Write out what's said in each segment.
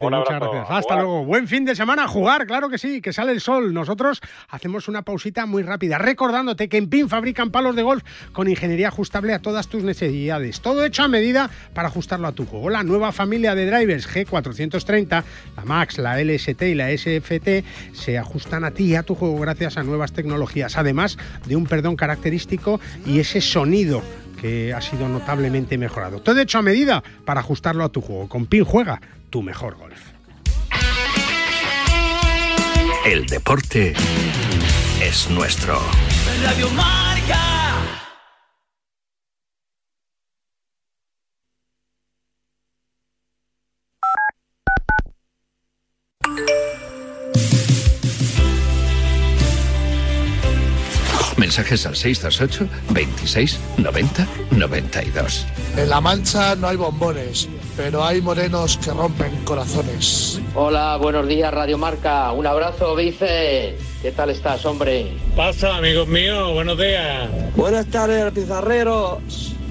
Muchas gracias. Hasta luego. Buen fin de semana. Jugar, claro que sí, que sale el sol. Nosotros hacemos una pausita muy rápida, recordándote que en PIN fabrican palos de golf con ingeniería ajustable a todas tus necesidades. Todo hecho a medida para ajustarlo a tu juego. La nueva familia de drivers G430, la Max, la LST y la SFT se ajustan a ti y a tu juego gracias a nuevas tecnologías, además de un perdón característico y ese sonido que ha sido notablemente mejorado. Todo hecho a medida para ajustarlo a tu juego. Con PIN juega tu mejor golf. El deporte es nuestro. Radio Marca. Mensajes al 628 26 90 92. En La Mancha no hay bombones, pero hay morenos que rompen corazones. Hola, buenos días, Radio Marca. Un abrazo, Vice. ¿Qué tal estás, hombre? Pasa, amigos míos, buenos días. Buenas tardes, pizarreros.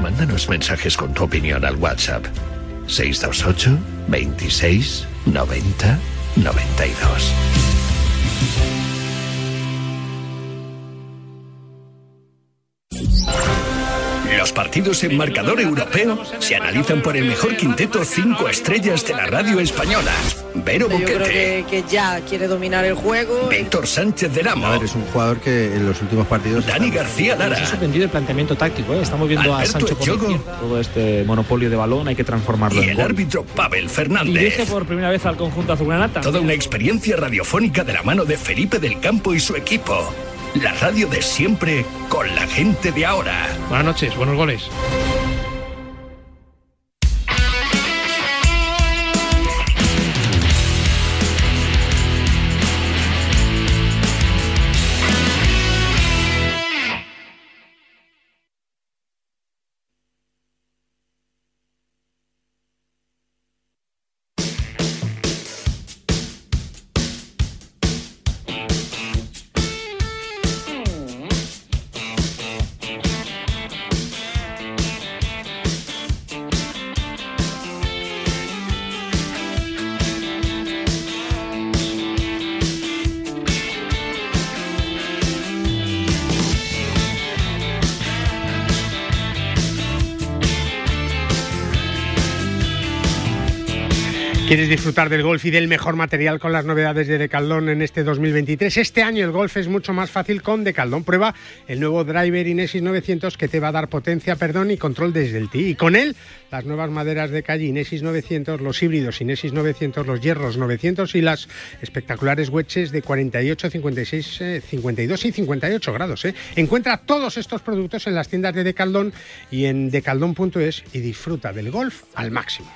Mándanos mensajes con tu opinión al WhatsApp 628 26 90 92. Los partidos en marcador europeo se analizan por el mejor quinteto cinco estrellas de la radio española. Vero Yo creo Boquete, que, que ya quiere dominar el juego. Víctor Sánchez de Ramo, Es un jugador que en los últimos partidos. Dani García Lara, Nos ha sorprendido el planteamiento táctico. ¿eh? Estamos viendo a Alberto Sancho por. Todo este monopolio de balón hay que transformarlo y en el gol. árbitro Pavel Y dirige Fernández. por primera vez al conjunto azulgranata. Toda una experiencia radiofónica de la mano de Felipe del Campo y su equipo. La radio de siempre con la gente de ahora. Buenas noches, buenos goles. ¿Quieres disfrutar del golf y del mejor material con las novedades de Decaldón en este 2023? Este año el golf es mucho más fácil con Decaldón. Prueba el nuevo driver Inesis 900 que te va a dar potencia, perdón y control desde el tee. Y con él, las nuevas maderas de calle Inesis 900, los híbridos Inesis 900, los hierros 900 y las espectaculares wedges de 48, 56, eh, 52 y 58 grados. eh. Encuentra todos estos productos en las tiendas de Decaldón y en decaldón.es y disfruta del golf al máximo.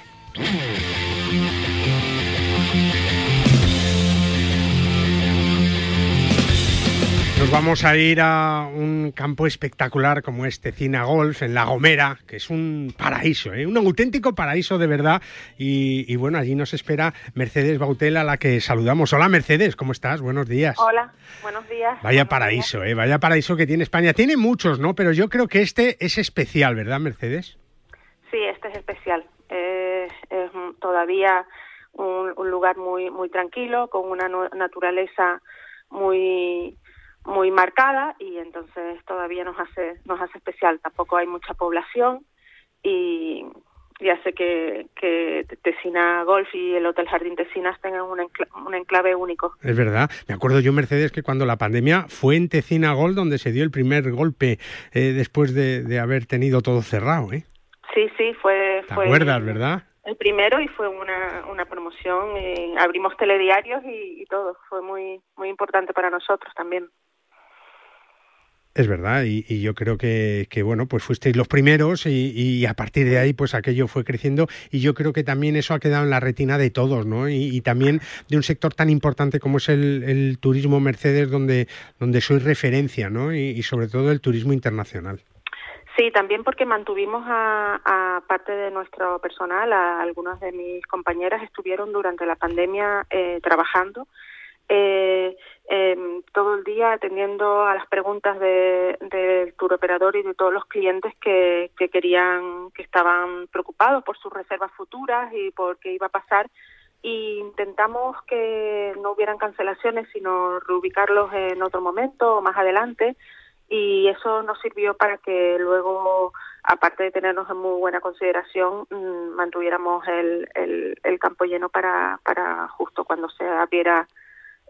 Nos vamos a ir a un campo espectacular como este Cina Golf en La Gomera, que es un paraíso, ¿eh? un auténtico paraíso de verdad. Y, y bueno, allí nos espera Mercedes Bautel, a la que saludamos. Hola Mercedes, ¿cómo estás? Buenos días. Hola, buenos días. Vaya paraíso, ¿eh? vaya paraíso que tiene España. Tiene muchos, ¿no? Pero yo creo que este es especial, ¿verdad, Mercedes? Sí, este es especial. Es, todavía un, un lugar muy muy tranquilo, con una naturaleza muy muy marcada y entonces todavía nos hace nos hace especial. Tampoco hay mucha población y y hace que, que Tesina Golf y el Hotel Jardín Tesinas tengan un, encla- un enclave único. Es verdad. Me acuerdo yo, Mercedes, que cuando la pandemia fue en Tecina Gol donde se dio el primer golpe eh, después de, de haber tenido todo cerrado, ¿eh? Sí, sí, fue... ¿Te fue acuerdas, verdad? El primero y fue una, una promoción, eh, abrimos telediarios y, y todo, fue muy muy importante para nosotros también. Es verdad, y, yo creo que, bueno, pues fuisteis los primeros y, a partir de ahí, pues aquello fue creciendo y yo creo que también eso ha quedado en la retina de todos, ¿no? Y, también de un sector tan importante como es el, turismo Mercedes, donde, donde sois referencia, ¿no? Y, sobre todo el turismo internacional. Sí, también porque mantuvimos a, a, parte de nuestro personal, a algunas de mis compañeras estuvieron durante la pandemia eh, trabajando eh, eh, todo el día atendiendo a las preguntas del de, tour operador y de todos los clientes que, que querían, que estaban preocupados por sus reservas futuras y por qué iba a pasar y intentamos que no hubieran cancelaciones, sino reubicarlos en otro momento o más adelante. Y eso nos sirvió para que luego, aparte de tenernos en muy buena consideración, mmm, mantuviéramos el, el, el, campo lleno para, para justo cuando se abriera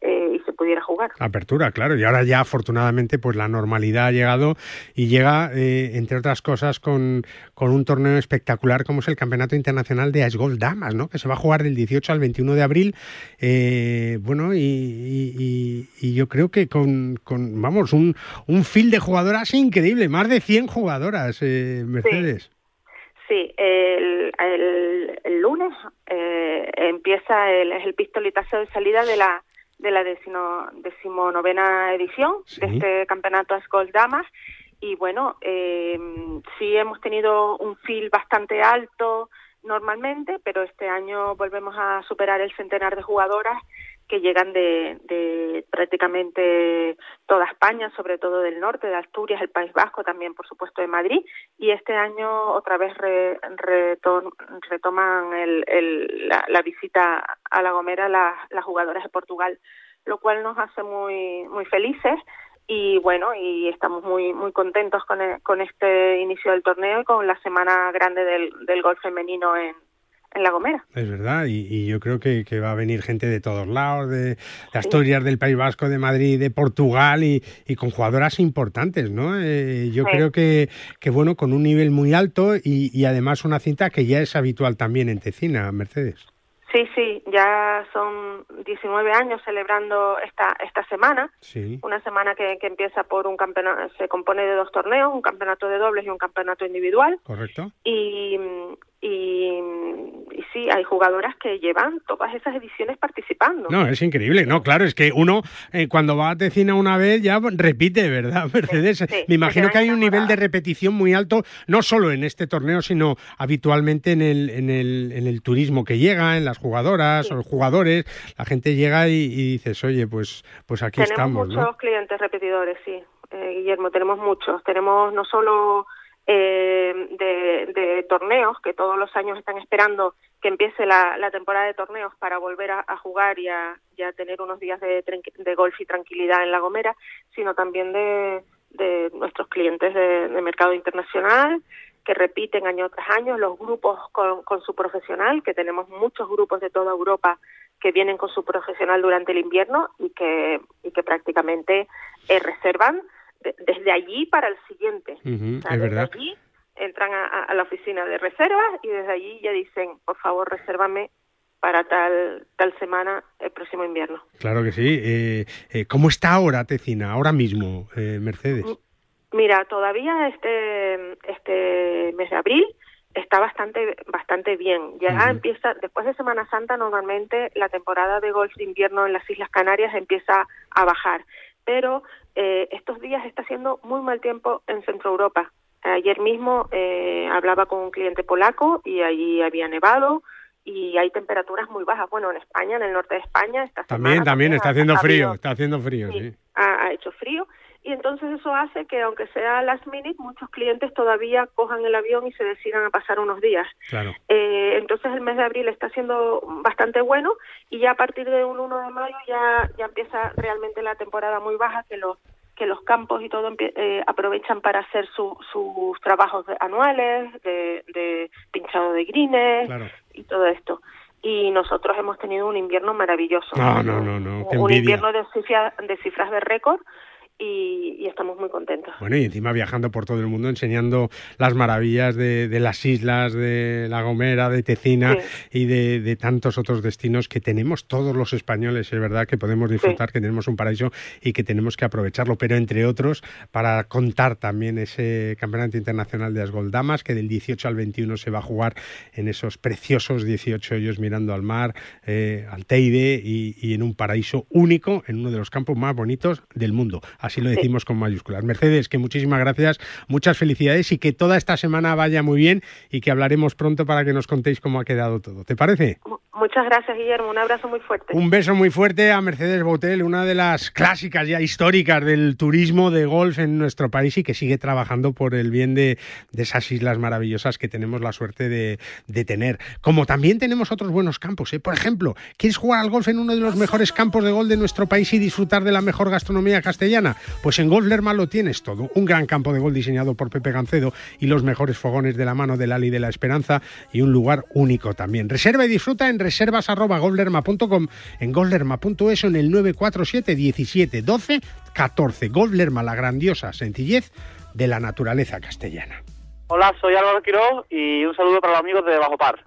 eh, y se pudiera jugar. Apertura, claro. Y ahora ya afortunadamente pues la normalidad ha llegado y llega, eh, entre otras cosas, con, con, un torneo espectacular como es el Campeonato Internacional de Ice Golf Damas, ¿no? que se va a jugar del 18 al 21 de abril. Eh, bueno, y, y, y, yo creo que con, con vamos, un, un fil de jugadoras increíble, más de 100 jugadoras, eh, Mercedes. Sí. Sí, el, el, el lunes eh, empieza el, el pistoletazo de salida de la de la decimo, decimonovena edición sí. de este campeonato Ascol Damas y bueno, eh, sí hemos tenido un fil bastante alto normalmente, pero este año volvemos a superar el centenar de jugadoras que llegan de, de prácticamente toda España, sobre todo del norte, de Asturias, el País Vasco, también por supuesto de Madrid, y este año otra vez re, retom, retoman el, la, visita a La Gomera las, las jugadoras de Portugal, lo cual nos hace muy, muy felices. Y bueno, y estamos muy muy contentos con, el, con este inicio del torneo y con la semana grande del, del golf femenino en, en La Gomera. Es verdad, y, y yo creo que, que, va a venir gente de todos lados, de, de Asturias, sí. del País Vasco, de Madrid, de Portugal, y, y con jugadoras importantes, ¿no? Eh, yo sí. creo que, que, bueno, con un nivel muy alto y, y además una cinta que ya es habitual también en Tecina, Mercedes. Sí, sí, ya son 19 años celebrando esta esta semana, sí. una semana que, que empieza por un campeonato, se compone de dos torneos, un campeonato de dobles y un campeonato individual. Correcto. Y, y, y, sí, hay jugadoras que llevan todas esas ediciones participando. No, es increíble. No, claro, es que uno eh, cuando va a Tecina una vez ya repite, ¿verdad, Mercedes? Sí, sí, Me imagino que hay un nivel de repetición muy alto, no solo en este torneo, sino habitualmente en el, en el, en el turismo que llega, en las jugadoras sí. o los jugadores. La gente llega y, y, dices, oye, pues, pues aquí tenemos estamos. Tenemos muchos ¿no? clientes repetidores, sí, eh, Guillermo, tenemos muchos. Tenemos no solo eh, de, torneos que todos los años están esperando que empiece la, temporada de torneos para volver a, jugar y a, y tener unos días de, de, golf y tranquilidad en La Gomera, sino también de, de nuestros clientes de, de, mercado internacional que repiten año tras año, los grupos con, con su profesional, que tenemos muchos grupos de toda Europa que vienen con su profesional durante el invierno y que, y que prácticamente eh, reservan desde allí para el siguiente. Uh -huh, o sea, es desde verdad. allí entran a, a, la oficina de reservas y desde allí ya dicen, por favor, resérvame para tal tal semana el próximo invierno. Claro que sí. Eh, eh, ¿Cómo está ahora Tecina, ahora mismo, eh, Mercedes? Mira, todavía este este mes de abril está bastante bastante bien. Ya uh -huh. empieza después de Semana Santa normalmente la temporada de golf de invierno en las Islas Canarias empieza a bajar, pero eh, estos días está haciendo muy mal tiempo en Centro Europa. Ayer mismo eh, hablaba con un cliente polaco y allí había nevado y hay temperaturas muy bajas. Bueno, en España, en el norte de España, esta también, también está haciendo frío, habido, está haciendo frío, sí, sí. Ha, ha, hecho frío y entonces eso hace que aunque sea last minute, muchos clientes todavía cojan el avión y se decidan a pasar unos días. Claro. Eh, entonces el mes de abril está siendo bastante bueno y ya a partir de un 1 de mayo ya ya empieza realmente la temporada muy baja que los que los campos y todo eh, aprovechan para hacer su, sus trabajos de, anuales, de, de, pinchado de grines claro. y todo esto. Y nosotros hemos tenido un invierno maravilloso. No, no, no, no. un invierno de, cifra, de cifras de récord y, y, estamos muy contentos. Bueno, y encima viajando por todo el mundo enseñando las maravillas de, de las islas, de La Gomera, de Tecina sí. y de, de, tantos otros destinos que tenemos todos los españoles, es verdad que podemos disfrutar, sí. que tenemos un paraíso y que tenemos que aprovecharlo, pero entre otros para contar también ese Campeonato Internacional de Asgoldamas que del 18 al 21 se va a jugar en esos preciosos 18 hoyos mirando al mar, eh, al Teide y, y en un paraíso único, en uno de los campos más bonitos del mundo. Así lo decimos sí. con mayúsculas. Mercedes, que muchísimas gracias, muchas felicidades y que toda esta semana vaya muy bien y que hablaremos pronto para que nos contéis cómo ha quedado todo. ¿Te parece? Muchas gracias, Guillermo. Un abrazo muy fuerte. Un beso muy fuerte a Mercedes Botel, una de las clásicas ya históricas del turismo de golf en nuestro país y que sigue trabajando por el bien de, de esas islas maravillosas que tenemos la suerte de, de, tener. Como también tenemos otros buenos campos. ¿eh? Por ejemplo, ¿quieres jugar al golf en uno de los mejores campos de golf de nuestro país y disfrutar de la mejor gastronomía castellana? Pues en Golf Lerma lo tienes todo. Un gran campo de golf diseñado por Pepe Gancedo y los mejores fogones de la mano del Ali de la Esperanza y un lugar único también. Reserva y disfruta en reservas.golflerma.com, en golflerma.es o en el 947 17 12 14. Golf Lerma, la grandiosa sencillez de la naturaleza castellana. Hola, soy Álvaro Quiró y un saludo para los amigos de Bajo Par.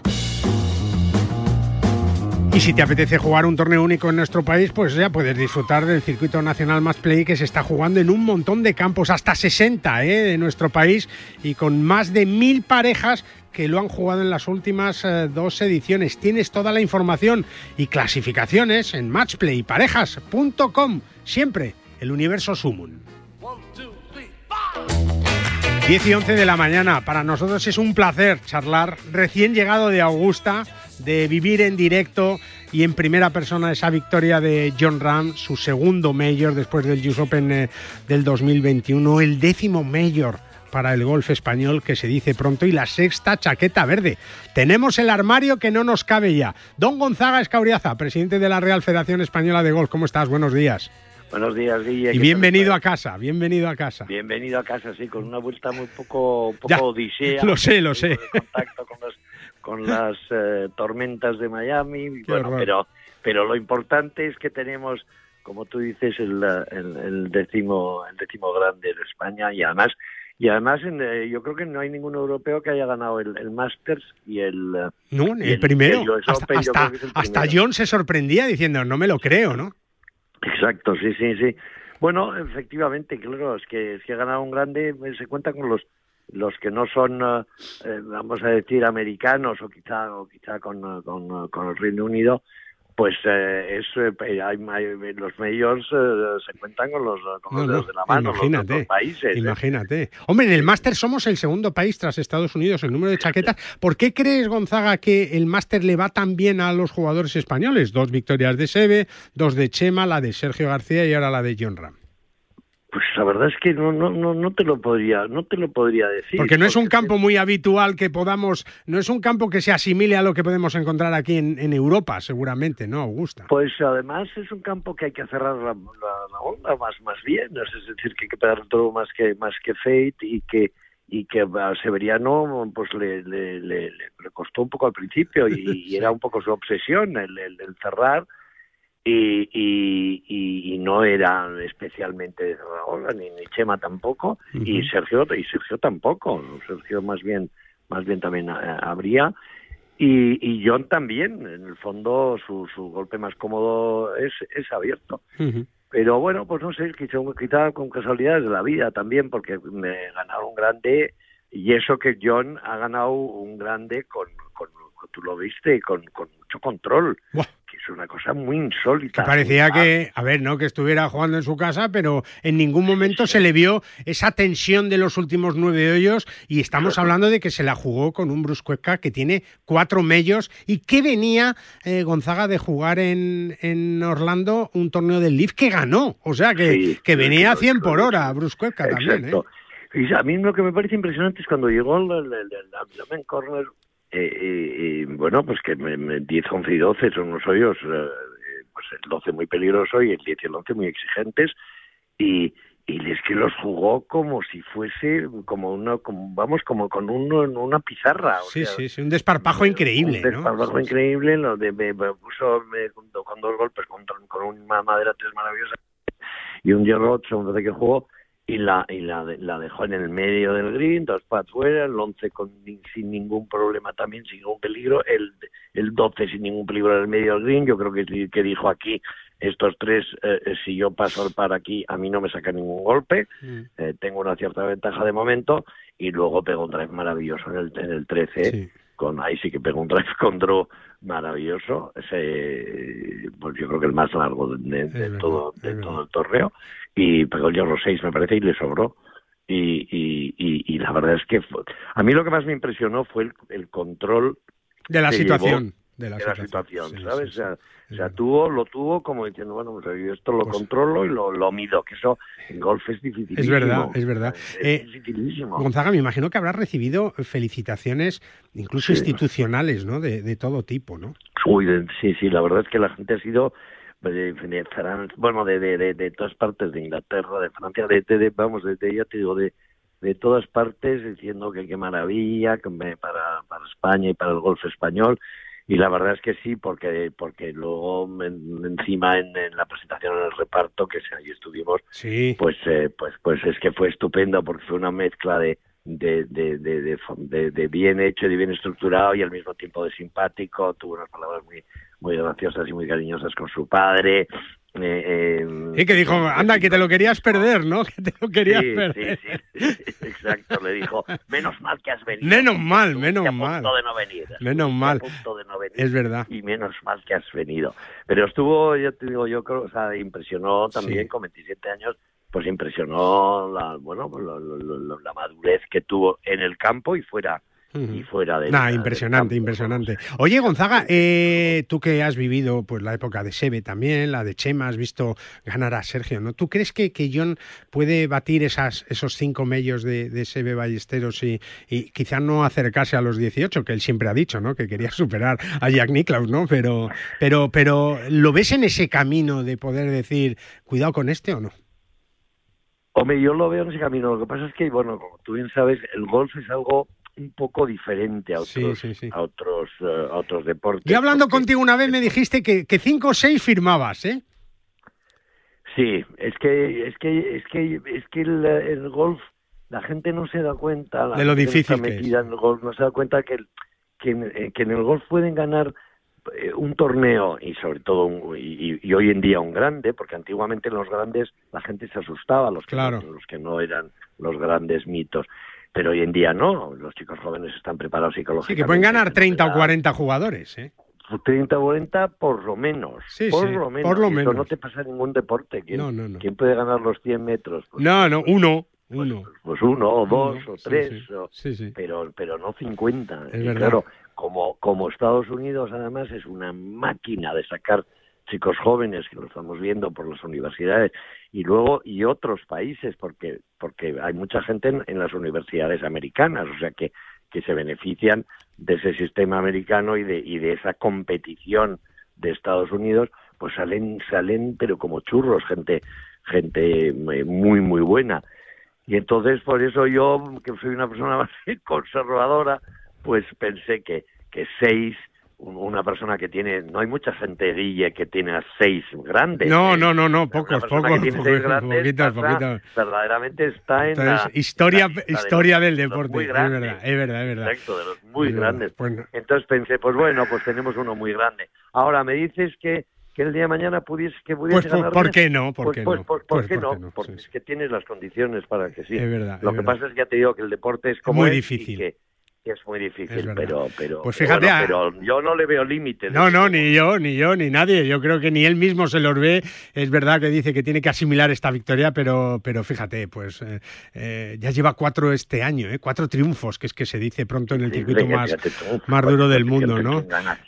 Y si te apetece jugar un torneo único en nuestro país, pues ya puedes disfrutar del circuito nacional Match Play que se está jugando en un montón de campos, hasta 60 ¿eh? de nuestro país, y con más de mil parejas que lo han jugado en las últimas eh, dos ediciones. Tienes toda la información y clasificaciones en matchplayparejas.com. Siempre el universo Sumun. 10 y 11 de la mañana. Para nosotros es un placer charlar recién llegado de Augusta, de vivir en directo y en primera persona esa victoria de John Ram, su segundo mayor después del US Open eh, del 2021, el décimo mayor para el golf español que se dice pronto y la sexta chaqueta verde. Tenemos el armario que no nos cabe ya. Don Gonzaga Escauriaza, presidente de la Real Federación Española de Golf. ¿Cómo estás? Buenos días. Buenos días, Guille. Y bienvenido a casa, bienvenido a casa. Bienvenido a casa, sí, con una vuelta muy poco, un poco ya, odisea. Lo sé, lo sé. contacto con, los, con las eh, tormentas de Miami, bueno, pero, pero lo importante es que tenemos, como tú dices, el, el, el, décimo, el décimo grande de España y además y además eh, yo creo que no hay ningún europeo que haya ganado el, el Masters y el no y el, primero. El hasta, Open, hasta, el hasta primero. John se sorprendía diciendo no me lo creo no exacto sí sí sí. Bueno efectivamente claro es que si ha ganado un grande se cuenta con los los que no son eh, vamos a decir americanos o quizá o quizá con, con, con el Reino Unido pues eh, es eh, hay, hay, los medios eh, se cuentan con los, con los no, dedos de la mano imagínate, los países imagínate. Hombre en el máster somos el segundo país tras Estados Unidos el número de chaquetas. ¿por qué crees Gonzaga que el máster le va tan bien a los jugadores españoles dos victorias de Seve dos de Chema la de Sergio García y ahora la de John Ram pues la verdad es que no, no, no, no te lo podría, no te lo podría decir. Porque no es un campo muy habitual que podamos, no es un campo que se asimile a lo que podemos encontrar aquí en, en Europa, seguramente, ¿no, Augusta? Pues además es un campo que hay que cerrar la, la, la onda más, más bien, es decir, que hay que pegar todo más que, más que Fate y que y que a Severiano pues le, le, le, le costó un poco al principio y, y era un poco su obsesión el, el, el cerrar y, y, y, no era especialmente de Raúl, ni, ni Chema tampoco, uh -huh. y Sergio y Sergio tampoco, Sergio más bien más bien también habría y, y John también, en el fondo su, su golpe más cómodo es, es abierto. Uh -huh. Pero bueno, pues no sé, quizá, con casualidades de la vida también, porque me ganaron un grande y eso que John ha ganado un grande con, con tú lo viste, con, con mucho control. Buah es una cosa muy insólita. Que parecía que, a ver, no que estuviera jugando en su casa, pero en ningún momento se le vio esa tensión de los últimos nueve hoyos y estamos hablando de que se la jugó con un Bruce Cueca que tiene cuatro mellos y que venía eh, Gonzaga de jugar en, en, Orlando un torneo del Leaf que ganó, o sea que, sí, que venía a 100 por hora Bruce Cueca también. ¿eh? Y a mí lo que me parece impresionante es cuando llegó el, el, el, el Corner eh, eh, bueno, pues que me, me 10, 11 y 12 son unos hoyos, eh, pues el 12 muy peligroso y el 10 y el 11 muy exigentes y, y es que los jugó como si fuese como una como, vamos como con uno una pizarra o sí sea, sí sí un desparpajo increíble un desparpajo ¿no? increíble lo de me, me puso me, con dos golpes con, con una madera tres maravillosa y un hierro 8, un vez que jugó, y la y la, la dejó en el medio del green, dos pads fuera, el 11 con, sin ningún problema también, sin ningún peligro, el, el 12 sin ningún peligro en el medio del green, yo creo que, sí que dijo aquí, estos tres, eh, eh, si yo paso al par aquí, a mí no me saca ningún golpe, eh, tengo una cierta ventaja de momento, y luego pegó un drive maravilloso en el, en el 13, con ahí sí que pegó un drive con draw maravilloso, ese, pues yo creo que el más largo de, de todo, de todo el torneo, y pegó el hierro 6 me parece y le sobró. Y, y, y, y la verdad es que fue- a mí lo que más me impresionó fue el, el control De la situación. llevó De la situación, situación, sí, ¿sabes? sí, o sea, o sea, tuvo, lo tuvo como diciendo, bueno, pues yo esto lo controlo y lo, lo mido, que eso en golf es difícil. Es verdad, es verdad. Es Eh, dificilísimo. Gonzaga, me imagino que habrás recibido felicitaciones, incluso institucionales, ¿no? De, de todo tipo, ¿no? Uy, de- sí, sí, la verdad es que la gente ha sido de, de bueno, de, de, de, de todas partes, de Inglaterra, de Francia, de, vamos, de, de- ya te digo, de, de todas partes, diciendo que qué maravilla que me- para, para España y para el golf español. Y la verdad es que sí, porque porque luego en- encima en, en la presentación en el reparto, que ahí estuvimos, Sí. pues eh, pues pues es que fue estupendo porque fue una mezcla de de, de, de, de, bien hecho y de bien estructurado y al mismo tiempo de simpático tuvo unas palabras muy muy graciosas y muy cariñosas con su padre eh, eh, Y que dijo, anda, que te lo querías perder, ¿no? Que te lo querías sí, perder. sí, sí, sí, exacto le dijo menos mal que has venido Menos mal, menos a mal. punto de no venir Menos mal. a punto de no venir Es verdad. y menos mal que has venido. Pero estuvo, ya te digo, yo creo, o sea, impresionó también Sí. con 27 años, pues impresionó la, bueno, pues lo- lo- lo- la madurez que tuvo en el campo y fuera y fuera de Nah, impresionante, impresionante. Oye, Gonzaga, eh, tú que has vivido pues la época de Sebe también, la de Chema, has visto ganar a Sergio, ¿no? ¿Tú crees que, que John puede batir esas, esos cinco medios de, de Sebe Ballesteros y, y quizá no acercarse a los 18, que él siempre ha dicho, ¿no? Que quería superar a Jack Nicklaus, ¿no? Pero, pero, pero ¿lo ves en ese camino de poder decir, cuidado con este o no? Hombre, yo lo veo en ese camino. Lo que pasa es que, bueno, como tú bien sabes, el golf es algo un poco diferente a otros, a otros, eh, a otros deportes. Yo hablando contigo una vez me dijiste que, que cinco o seis firmabas, ¿eh? Sí, es que es que es que es que el, el golf la gente no se da cuenta la De lo difícil que es. en el golf no se da cuenta que que, en- que en el golf pueden ganar eh, un torneo y sobre todo un- y, y hoy en día un grande porque antiguamente en los grandes la gente se asustaba los que Claro. los que no eran los grandes mitos pero hoy en día no los chicos jóvenes están preparados Sí, psicológicamente que pueden ganar 30 o 40 jugadores, ¿eh? 30 o 40 por lo menos. Sí, por sí, lo menos. por lo eso menos. no te pasa en ningún deporte. ¿Quién, No, no, no. quién puede ganar los 100 metros? Pues, No, no, uno, uno. pues uno o dos Uno, o sí, tres, sí. o- Sí, sí. Pero, pero no 50. Es Y verdad. Claro, como, como Estados Unidos además es una máquina de sacar chicos jóvenes, que lo estamos viendo por las universidades, y luego y otros países, porque, porque hay mucha gente en, las universidades americanas, o sea que, que se benefician de ese sistema americano y de, y de esa competición de Estados Unidos, pues salen, salen pero como churros, gente, gente eh, muy, muy buena. Y entonces, por eso yo, que soy una persona más conservadora, pues pensé que, que seis, una persona que tiene, no hay mucha gente, Guille, que tiene a seis grandes. No, ¿eh? no, no, no, pocos, pocos, que tiene pocos, seis grandes poquitos, pasa- poquitos. verdaderamente está en Entonces, la, historia, la de historia los- del deporte, muy es grandes. verdad, es verdad, es verdad. Exacto, de los muy Es grandes. Pues no. Entonces pensé, pues bueno, pues tenemos uno muy grande. Ahora me dices que, que el día de mañana pudiese, que pudiese Pues, por- ganar ¿por bien. qué no? ¿Por Pues- qué pues- no? pues- Pues, ¿por qué ¿por no? no? Porque es que tienes las condiciones para que sí. Es verdad, Lo es que verdad. pasa es que ya te digo que el deporte es como muy es y difícil. que, que es muy difícil, Es pero, pero, Pues fíjate, bueno, a- pero yo no le veo límites. No, no, ni yo, ni yo, ni nadie. Yo creo que ni él mismo se los ve. Es verdad que dice que tiene que asimilar esta victoria, pero, pero fíjate, pues eh, eh, ya lleva cuatro este año, ¿eh? cuatro triunfos, que es que se dice pronto en el Sí, circuito más, tú. más duro del mundo, ¿no?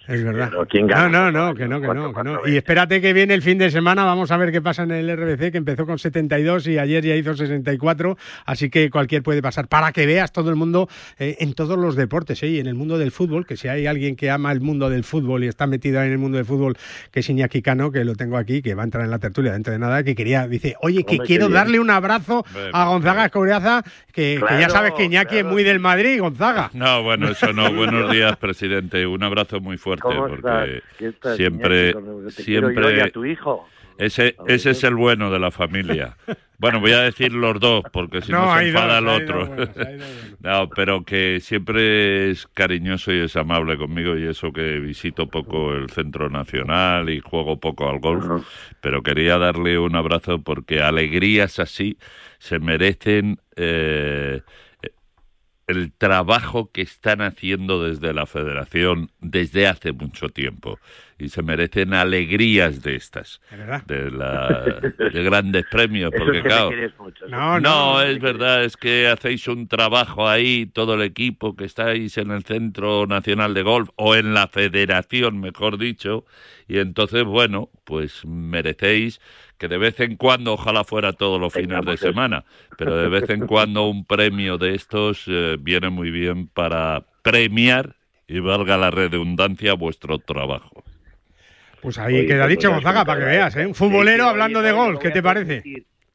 Es verdad. No, no, no, que no, que Cuatro, no, que cuatro no. Y espérate que viene el fin de semana, vamos a ver qué pasa en el RBC, que empezó con 72 y ayer ya hizo 64, así que cualquier puede pasar. Para que veas todo el mundo eh, en todos los deportes, ¿eh? y en el mundo del fútbol, que si hay alguien que ama el mundo del fútbol y está metido ahí en el mundo del fútbol, que es Iñaki Cano, que lo tengo aquí, que va a entrar en la tertulia dentro de nada, que quería, dice, oye, que Hombre, quiero darle un abrazo a Gonzaga Escoriaza, que, que ya sabes que Iñaki es muy del Madrid, Gonzaga. No, bueno, eso no. Buenos días, presidente. Un abrazo muy fuerte porque ¿Qué estás, siempre, Iñaki? Quiero yo y siempre, a tu hijo. Ese, ese es el bueno de la familia. Bueno, voy a decir los dos, porque si no, No, se enfada dos, el otro. buenos. no, pero que siempre es cariñoso y es amable conmigo, y eso que visito poco el Centro Nacional y juego poco al golf, pero quería darle un abrazo porque alegrías así se merecen eh, el trabajo que están haciendo desde la federación desde hace mucho tiempo. Y se merecen alegrías de estas de, la, de grandes premios porque es que me claro quieres mucho, No, no, es verdad, es que hacéis un trabajo ahí, todo el equipo que estáis en el Centro Nacional de Golf o en la Federación, mejor dicho, y entonces, bueno, pues merecéis que de vez en cuando, ojalá fuera todos los fines de eso. semana, pero de vez en cuando un premio de estos eh, viene muy bien para premiar, y valga la redundancia, vuestro trabajo. Pues ahí Oye, queda pues dicho, Gonzaga, para que veas. ¿eh? Un futbolero Sí, sí, hablando de lo ¿qué te parece?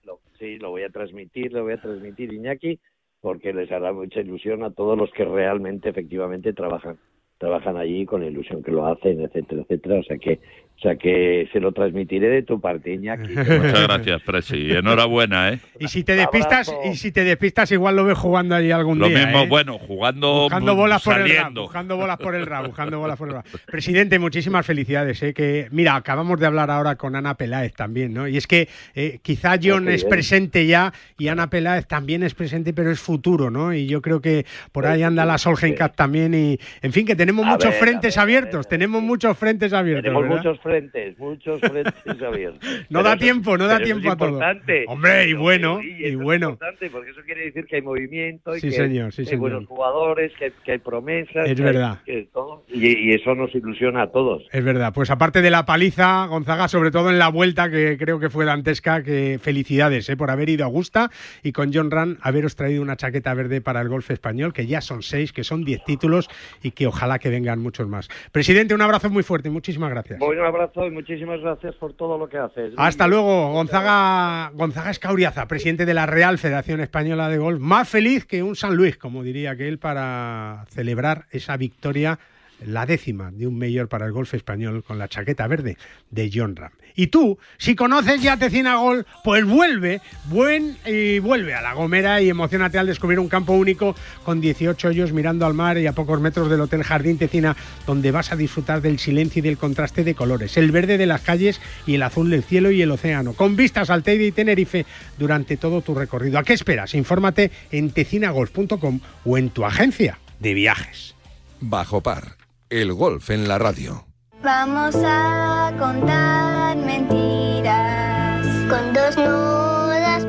lo- sí, lo voy a transmitir, lo voy a transmitir, Iñaki, porque les hará mucha ilusión a todos los que realmente, efectivamente, trabajan trabajan allí con la ilusión que lo hacen, etcétera, etcétera. O sea que, o sea que se lo transmitiré de tu parte, Iñaki. Muchas gracias, Presi. Enhorabuena, ¿eh? Y si te despistas, y si te despistas, igual lo ves jugando allí algún Lo día. mismo, ¿eh? bueno, jugando, Buscando bolas por el rabo, buscando bolas por el rabo, buscando bolas por el rabo. Presidente, muchísimas felicidades. ¿eh? Que, mira, acabamos de hablar ahora con Ana Peláez también, ¿no? Y es que eh, quizá John es bien. presente ya y Ana Peláez también es presente, pero es futuro, ¿no? Y yo creo que por ahí anda la Cup también y, en fin, que tenemos A muchos ver, frentes ver, a ver, abiertos, tenemos muchos frentes abiertos. Tenemos ¿verdad? muchos frentes, muchos frentes abiertos. No Pero da tiempo, no da tiempo es a todo. Hombre, y bueno, y es bueno. importante porque eso quiere decir que hay movimiento y Sí, que, señor, sí, que hay señor. buenos jugadores, que, que hay promesas. Es que hay- verdad. que todo, y, y eso nos ilusiona a todos. Es verdad, pues aparte de la paliza, Gonzaga, sobre todo en la vuelta, que creo que fue dantesca, que felicidades ¿eh? por haber ido a Augusta y con John Ran haberos traído una chaqueta verde para el golf español, que ya son seis, que son diez títulos y que ojalá que vengan muchos más. Presidente, un abrazo muy fuerte, muchísimas gracias. Bueno, un abrazo y muchísimas gracias por todo lo que haces. Hasta luego, Gonzaga, Gonzaga Escauriaza, presidente de la Real Federación Española de Golf, más feliz que un San Luis, como diría aquel, para celebrar esa victoria, la décima de un mayor para el golf español con la chaqueta verde de John Ram. Y tú, si conoces ya Tecina Golf, pues vuelve, vuelve a La Gomera y emocionate al descubrir un campo único con 18 hoyos mirando al mar y a pocos metros del Hotel Jardín Tecina, donde vas a disfrutar del silencio y del contraste de colores, el verde de las calles y el azul del cielo y el océano, con vistas al Teide y Tenerife durante todo tu recorrido. ¿A qué esperas? Infórmate en tecinagolf.com o en tu agencia de viajes. Bajo par, el golf en la radio. Vamos a contar mentiras con dos nudas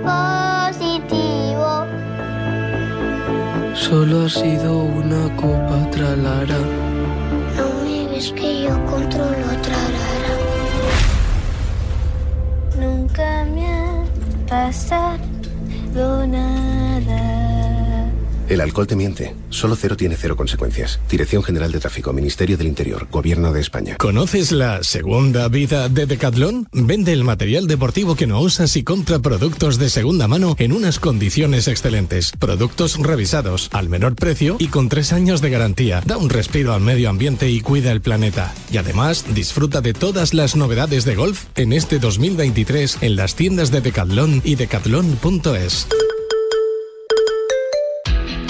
positivo. Solo ha sido una copa tralara. No me ves que yo controlo trarara. Nunca me ha pasado nada. El alcohol te miente. Solo cero tiene cero consecuencias. Dirección General de Tráfico, Ministerio del Interior, Gobierno de España. ¿Conoces la segunda vida de Decathlon? Vende el material deportivo que no usas y compra productos de segunda mano en unas condiciones excelentes. Productos revisados, al menor precio y con tres años de garantía. Da un respiro al medio ambiente y cuida el planeta. Y además, disfruta de todas las novedades de golf en este 2023 en las tiendas de Decathlon y decathlon.es.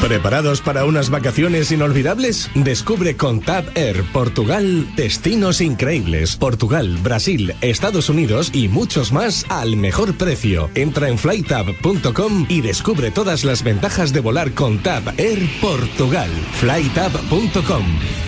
¿Preparados para unas vacaciones inolvidables? Descubre con TAP Air Portugal destinos increíbles. Portugal, Brasil, Estados Unidos y muchos más al mejor precio. Entra en flytab.com y descubre todas las ventajas de volar con TAP Air Portugal. flytab.com.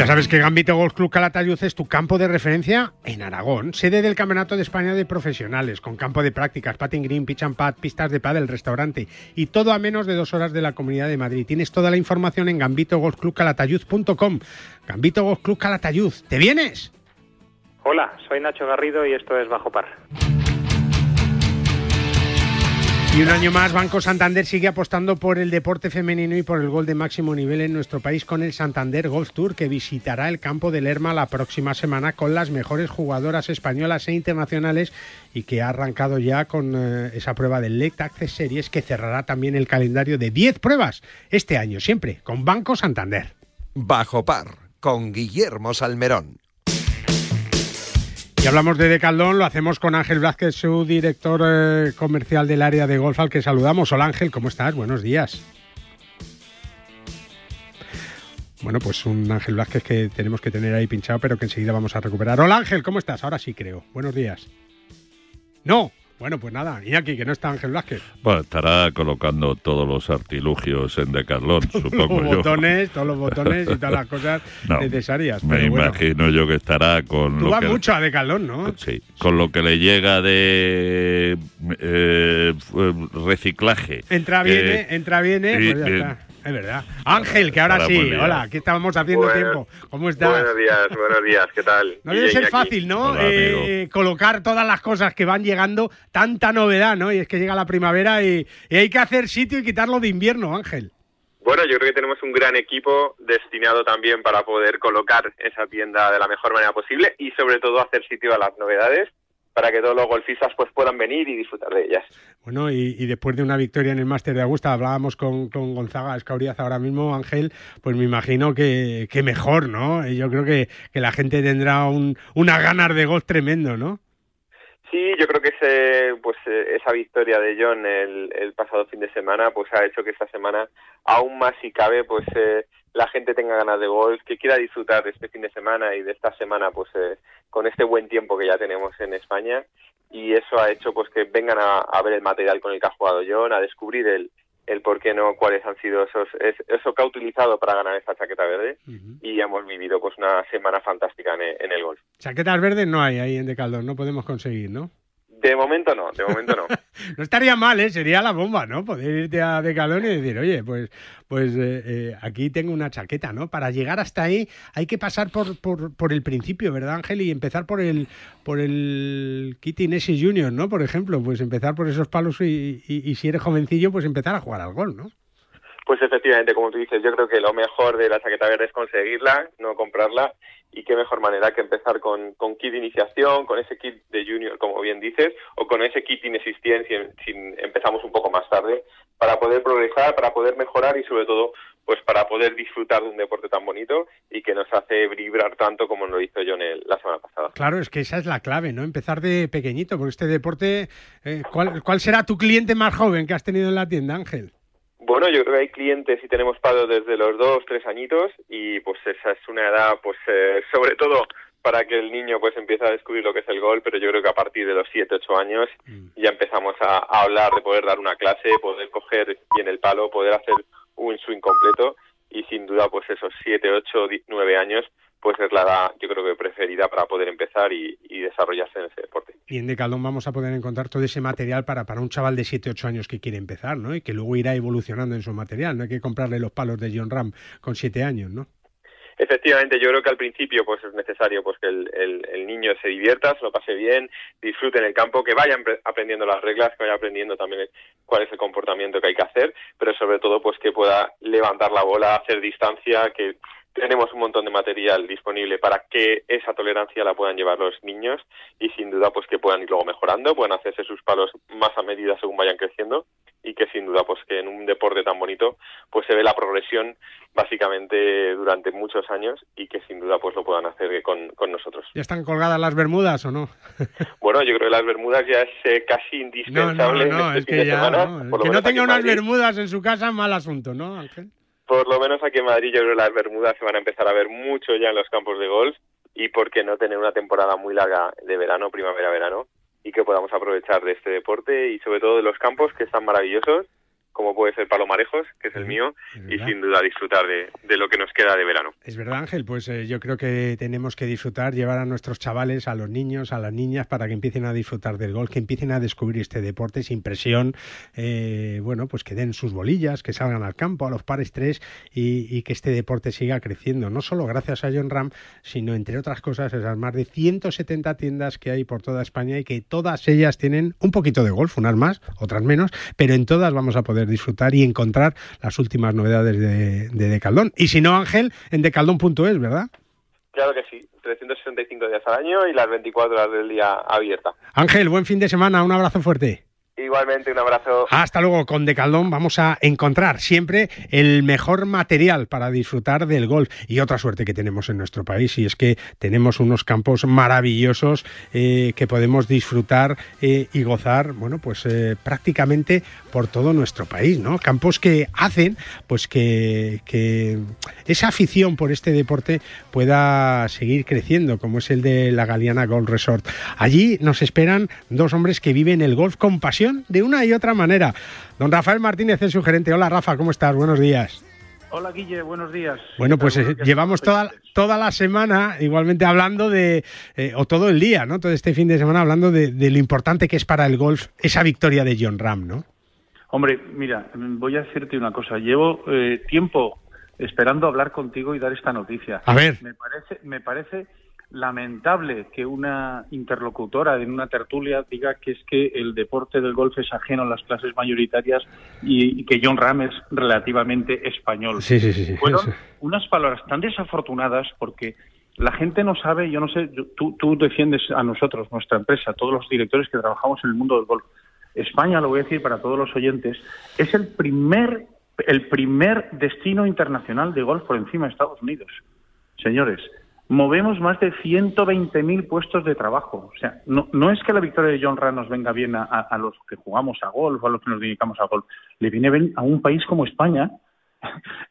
Ya sabes que Gambito Golf Club Calatayud es tu campo de referencia en Aragón, sede del Campeonato de España de Profesionales, con campo de prácticas, patting green, pitch and pad, pistas de pádel, restaurante y todo a menos de dos horas de la Comunidad de Madrid. Tienes toda la información en gambitogolfclubcalatayud.com. Gambito Golf Club Calatayud, ¿te vienes? Hola, soy Nacho Garrido y esto es Bajo Par. Y un año más, Banco Santander sigue apostando por el deporte femenino y por el gol de máximo nivel en nuestro país con el Santander Golf Tour, que visitará el campo de Lerma la próxima semana con las mejores jugadoras españolas e internacionales y que ha arrancado ya con eh, esa prueba del Lect Access Series que cerrará también el calendario de 10 pruebas este año, siempre con Banco Santander. Bajo par, con Guillermo Salmerón. Y hablamos de Decaldón, lo hacemos con Ángel Vázquez, su director eh, comercial del área de golf al que saludamos. Hola Ángel, ¿cómo estás? Buenos días. Bueno, pues un Ángel Vázquez que tenemos que tener ahí pinchado, pero que enseguida vamos a recuperar. Hola Ángel, ¿cómo estás? Ahora sí creo. Buenos días. No, bueno, pues nada, Iñaki, que no está Ángel Vázquez. Bueno, estará colocando todos los artilugios en Decathlon, supongo los yo. botones, todos los botones y todas las cosas No, necesarias. Me pero bueno. imagino yo que estará con Tú lo vas que mucho a Decathlon, ¿no? Sí, con lo que le llega de eh, f- reciclaje. Entra, viene, entra, viene, pues ya está. Es verdad. Ángel, que ahora sí. Hola, aquí estábamos haciendo tiempo. ¿Cómo estás? Buenos días, buenos días, ¿qué tal? No debe ser fácil, ¿no? Eh, colocar todas las cosas que van llegando, tanta novedad, ¿no? Y es que llega la primavera y, y hay que hacer sitio y quitarlo de invierno, Ángel. Bueno, yo creo que tenemos un gran equipo destinado también para poder colocar esa tienda de la mejor manera posible y sobre todo hacer sitio a las novedades para que todos los golfistas pues puedan venir y disfrutar de ellas. Bueno, y, y después de una victoria en el Máster de Augusta, hablábamos con, con Gonzaga Escauriaz ahora mismo, Ángel, pues me imagino que, que mejor, ¿no? Yo creo que, que la gente tendrá un, unas ganas de golf tremendo, ¿no? Sí, yo creo que ese, pues, eh, esa victoria de John el, el pasado fin de semana pues ha hecho que esta semana, aún más si cabe, pues eh, la gente tenga ganas de golf, que quiera disfrutar de este fin de semana y de esta semana pues eh, con este buen tiempo que ya tenemos en España y eso ha hecho pues que vengan a, a ver el material con el que ha jugado John, a descubrir el, el por qué no, cuáles han sido esos, es- eso que ha utilizado para ganar esta chaqueta verde y hemos vivido pues una semana fantástica en, el- en el golf. Chaquetas verdes no hay ahí en Decaldón, no podemos conseguir, ¿no? De momento no, de momento no. No estaría mal, ¿eh? Sería la bomba, ¿no? Poder irte a Decalón y decir, oye, pues, pues eh, eh, aquí tengo una chaqueta, ¿no? Para llegar hasta ahí hay que pasar por, por, por el principio, ¿verdad, Ángel? Y empezar por el por el Kitty Nessie Junior, ¿no? Por ejemplo, pues empezar por esos palos y, y- y si eres jovencillo, pues empezar a jugar al gol, ¿no? Pues efectivamente, como tú dices, yo creo que lo mejor de la chaqueta verde es conseguirla, no comprarla. Y qué mejor manera que empezar con, con kit de iniciación, con ese kit de junior, como bien dices, o con ese kit inexistente si, si empezamos un poco más tarde, para poder progresar, para poder mejorar y sobre todo pues para poder disfrutar de un deporte tan bonito y que nos hace vibrar tanto como lo hizo John el, la semana pasada. Claro, es que esa es la clave, ¿no? Empezar de pequeñito, porque este deporte, eh, ¿cuál, ¿cuál será tu cliente más joven que has tenido en la tienda, Ángel? Bueno, yo creo que hay clientes y tenemos pagos desde los dos, tres añitos y pues esa es una edad, pues eh, sobre todo para que el niño pues empiece a descubrir lo que es el gol, pero yo creo que a partir de los siete, ocho años ya empezamos a, a hablar de poder dar una clase, poder coger bien el palo, poder hacer un swing completo y sin duda pues esos siete, ocho, di- nueve años pues es la edad yo creo que preferida para poder empezar y, y desarrollarse en ese deporte. Y en Decaldón vamos a poder encontrar todo ese material para, para un chaval de 7, 8 años que quiere empezar, ¿no? Y que luego irá evolucionando en su material. No hay que comprarle los palos de John Ram con 7 años, ¿no? Efectivamente, yo creo que al principio pues es necesario pues que el, el- el niño se divierta, se lo pase bien, disfrute en el campo, que vaya aprendiendo las reglas, que vaya aprendiendo también cuál es el comportamiento que hay que hacer, pero sobre todo pues que pueda levantar la bola, hacer distancia, que tenemos un montón de material disponible para que esa tolerancia la puedan llevar los niños y sin duda pues que puedan ir luego mejorando, puedan hacerse sus palos más a medida según vayan creciendo y que sin duda pues que en un deporte tan bonito pues se ve la progresión básicamente durante muchos años y que sin duda pues lo puedan hacer con, con nosotros. ¿Ya están colgadas las bermudas o no? Bueno, yo creo que las bermudas ya es eh, casi No, indispensable no, no, en este es fin que ya, semana. no. El que no tenga en unas bermudas en su casa, mal asunto, ¿no, Ángel? Por lo menos aquí en Madrid yo creo que las bermudas se van a empezar a ver mucho ya en los campos de golf y por qué no tener una temporada muy larga de verano, primavera-verano y que podamos aprovechar de este deporte y sobre todo de los campos que están maravillosos como puede ser Palomarejos, que es el mío, y sin duda disfrutar de, de lo que nos queda de verano. Es verdad, Ángel, pues eh, yo creo que tenemos que disfrutar, llevar a nuestros chavales, a los niños, a las niñas, para que empiecen a disfrutar del golf, que empiecen a descubrir este deporte sin presión, eh, bueno, pues que den sus bolillas, que salgan al campo, a los pares tres, y, y que este deporte siga creciendo, no solo gracias a John Ram, sino entre otras cosas, esas más de 170 tiendas que hay por toda España y que todas ellas tienen un poquito de golf, unas más, otras menos, pero en todas vamos a poder disfrutar y encontrar las últimas novedades de, de Decaldón. Y si no, Ángel, en decaldón.es, ¿verdad? Claro que sí, 365 días al año y las 24 horas del día abierta. Ángel, buen fin de semana, un abrazo fuerte. Igualmente, un abrazo. Hasta luego, con Decaldón vamos a encontrar siempre el mejor material para disfrutar del golf y otra suerte que tenemos en nuestro país y es que tenemos unos campos maravillosos eh, que podemos disfrutar eh, y gozar, bueno, pues eh, prácticamente por todo nuestro país, ¿no? Campos que hacen, pues que, que esa afición por este deporte pueda seguir creciendo, como es el de la Galeana Golf Resort. Allí nos esperan dos hombres que viven el golf con pasión de una y otra manera. Don Rafael Martínez es su gerente. Hola Rafa, ¿cómo estás? Buenos días. Hola Guille, buenos días. Bueno, pues eh, llevamos toda, toda la semana igualmente hablando de, eh, o todo el día, ¿no? Todo este fin de semana hablando de, de lo importante que es para el golf esa victoria de John Ram, ¿no? Hombre, mira, voy a decirte una cosa. Llevo eh, tiempo esperando hablar contigo y dar esta noticia. A ver. Me parece, me parece lamentable que una interlocutora en una tertulia diga que es que el deporte del golf es ajeno a las clases mayoritarias y, y que John Ram es relativamente español. Sí, sí, sí. Fueron unas palabras tan desafortunadas porque la gente no sabe, yo no sé, tú, tú defiendes a nosotros, nuestra empresa, todos los directores que trabajamos en el mundo del golf. España, lo voy a decir para todos los oyentes, es el primer, el primer destino internacional de golf por encima de Estados Unidos. Señores, movemos más de 120.000 puestos de trabajo. O sea, no, no es que la victoria de John Ram nos venga bien a, a- los que jugamos a golf, a los que nos dedicamos a golf. Le viene bien a un país como España.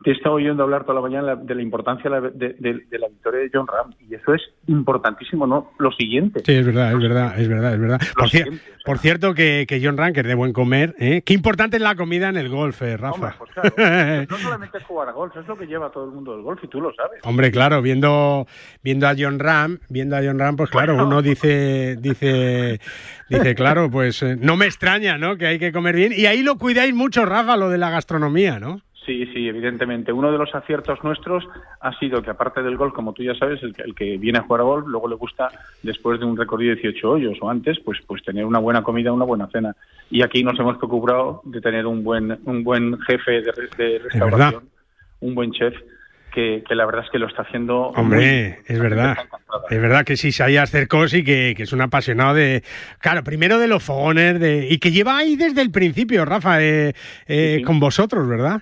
Te he estado oyendo hablar toda la mañana de la importancia de la, de- de- de la victoria de John Ram. Y eso es importantísimo, ¿no? Lo siguiente. Sí, es verdad, es verdad, es verdad, es verdad. Por, cier- siguiente, por cierto, que, que John Ram, que es de buen comer, ¿eh? Qué importante es la comida en el golf, eh, Rafa. Hombre, pues claro, no solamente es jugar a golf, es lo que lleva a todo el mundo del golf y tú lo sabes. Hombre, claro, viendo viendo a John Ram, viendo a John Ram, pues claro, uno dice dice dice, claro, pues eh, no me extraña, ¿no? Que hay que comer bien y ahí lo cuidáis mucho, Rafa, lo de la gastronomía, ¿no? Sí, sí, evidentemente. Uno de los aciertos nuestros ha sido que, aparte del golf, como tú ya sabes, el que, el que viene a jugar a golf, luego le gusta, después de un recorrido de 18 hoyos o antes, pues, pues tener una buena comida, una buena cena. Y aquí nos hemos preocupado de tener un buen, un buen jefe de, de restauración, un buen chef, que, que la verdad es que lo está haciendo. Hombre, es verdad. Es verdad que sí, Isaías Cercosi, que, que es un apasionado de. Claro, primero de los fogones, de, y que lleva ahí desde el principio, Rafa, eh, eh, con vosotros, ¿verdad?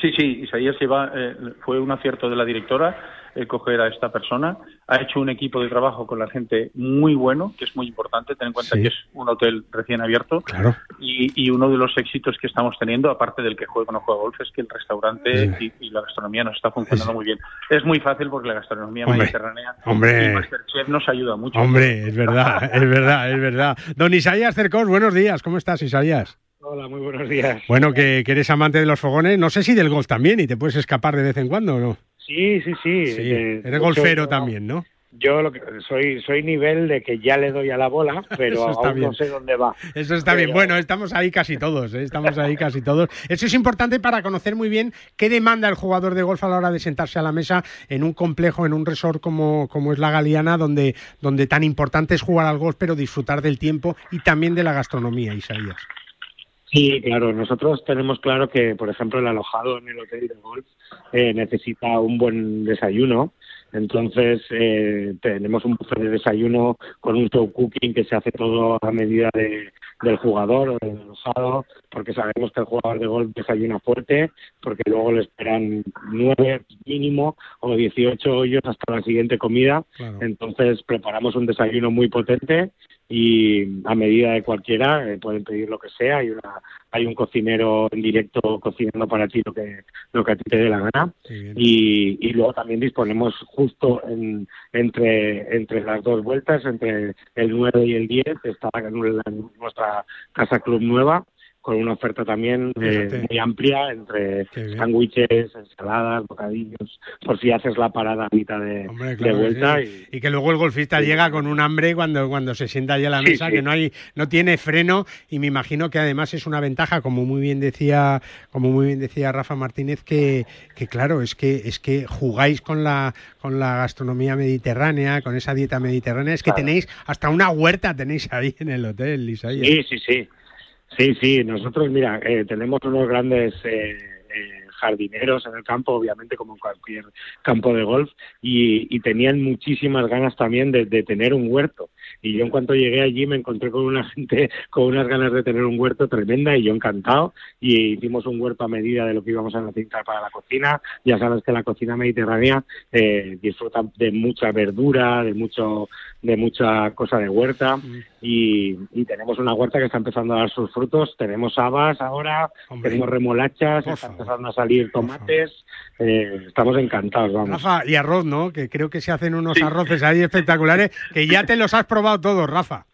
Sí, sí, Isaías lleva, eh, fue un acierto de la directora el coger a esta persona. Ha hecho un equipo de trabajo con la gente muy bueno, que es muy importante. Ten en cuenta Sí. que es un hotel recién abierto. Claro. Y, y uno de los éxitos que estamos teniendo, aparte del que juega o no juega golf, es que el restaurante y, y la gastronomía nos está funcionando muy bien. Es muy fácil porque la gastronomía Hombre, mediterránea hombre. y Masterchef nos ayuda mucho. Hombre, es verdad, es verdad, es verdad. Don Isaías Cercos, buenos días. ¿Cómo estás, Isaías? Hola, muy buenos días. Bueno, que, que eres amante de los fogones, no sé si del golf también, y te puedes escapar de vez en cuando, ¿o no? Sí, sí, sí. Eh, eres golfero yo- también, ¿no? Yo lo que soy soy nivel de que ya le doy a la bola, pero aún bien. no sé dónde va. Eso está bien. Bueno, estamos ahí casi todos, ¿eh? estamos ahí casi todos. Eso es importante para conocer muy bien qué demanda el jugador de golf a la hora de sentarse a la mesa en un complejo, en un resort como, como es la Galeana, donde, donde tan importante es jugar al golf, pero disfrutar del tiempo y también de la gastronomía, Isaías. Sí, claro. Nosotros tenemos claro que, por ejemplo, el alojado en el hotel de golf eh, necesita un buen desayuno. Entonces, eh, tenemos un buffet de desayuno con un show cooking que se hace todo a medida de- del jugador o del alojado, porque sabemos que el jugador de golf desayuna fuerte, porque luego le esperan nueve mínimo o 18 hoyos hasta la siguiente comida. Entonces, preparamos un desayuno muy potente y a medida de cualquiera eh, pueden pedir lo que sea. Hay una hay un cocinero en directo cocinando para ti lo que lo que a ti te dé la gana. Y, y luego también disponemos justo en, entre entre las dos vueltas entre el 9 y el 10 está la- nuestra casa club nueva con una oferta también eh, muy amplia entre sándwiches, ensaladas, bocadillos, por si haces la parada a mitad de, Hombre, de claro que vuelta. sí. Y... que luego el golfista llega con un hambre cuando, cuando se sienta allí a la mesa, sí. que no hay, no tiene freno, y me imagino que además es una ventaja, como muy bien decía, como muy bien decía Rafa Martínez, que, que claro, es que es que jugáis con la con la gastronomía mediterránea, con esa dieta mediterránea, es que Claro. tenéis hasta una huerta tenéis ahí en el hotel, Isaías. Sí, sí, sí. Sí, sí. Nosotros, mira, eh, tenemos unos grandes eh, eh, jardineros en el campo, obviamente, como en cualquier campo de golf, y, y tenían muchísimas ganas también de, de tener un huerto. Y yo en cuanto llegué allí me encontré con una gente con unas ganas de tener un huerto tremenda y yo encantado. Y hicimos un huerto a medida de lo que íbamos a necesitar para la cocina. Ya sabes que la cocina mediterránea eh, disfruta de mucha verdura, de mucho de mucha cosa de huerta y, y tenemos una huerta que está empezando a dar sus frutos. Tenemos habas ahora, Hombre. tenemos remolachas, está empezando a salir tomates. eh, estamos encantados, vamos. Rafa, y arroz, ¿no? Que creo que se hacen unos arroces ahí espectaculares, que ya te los has probado todos, Rafa.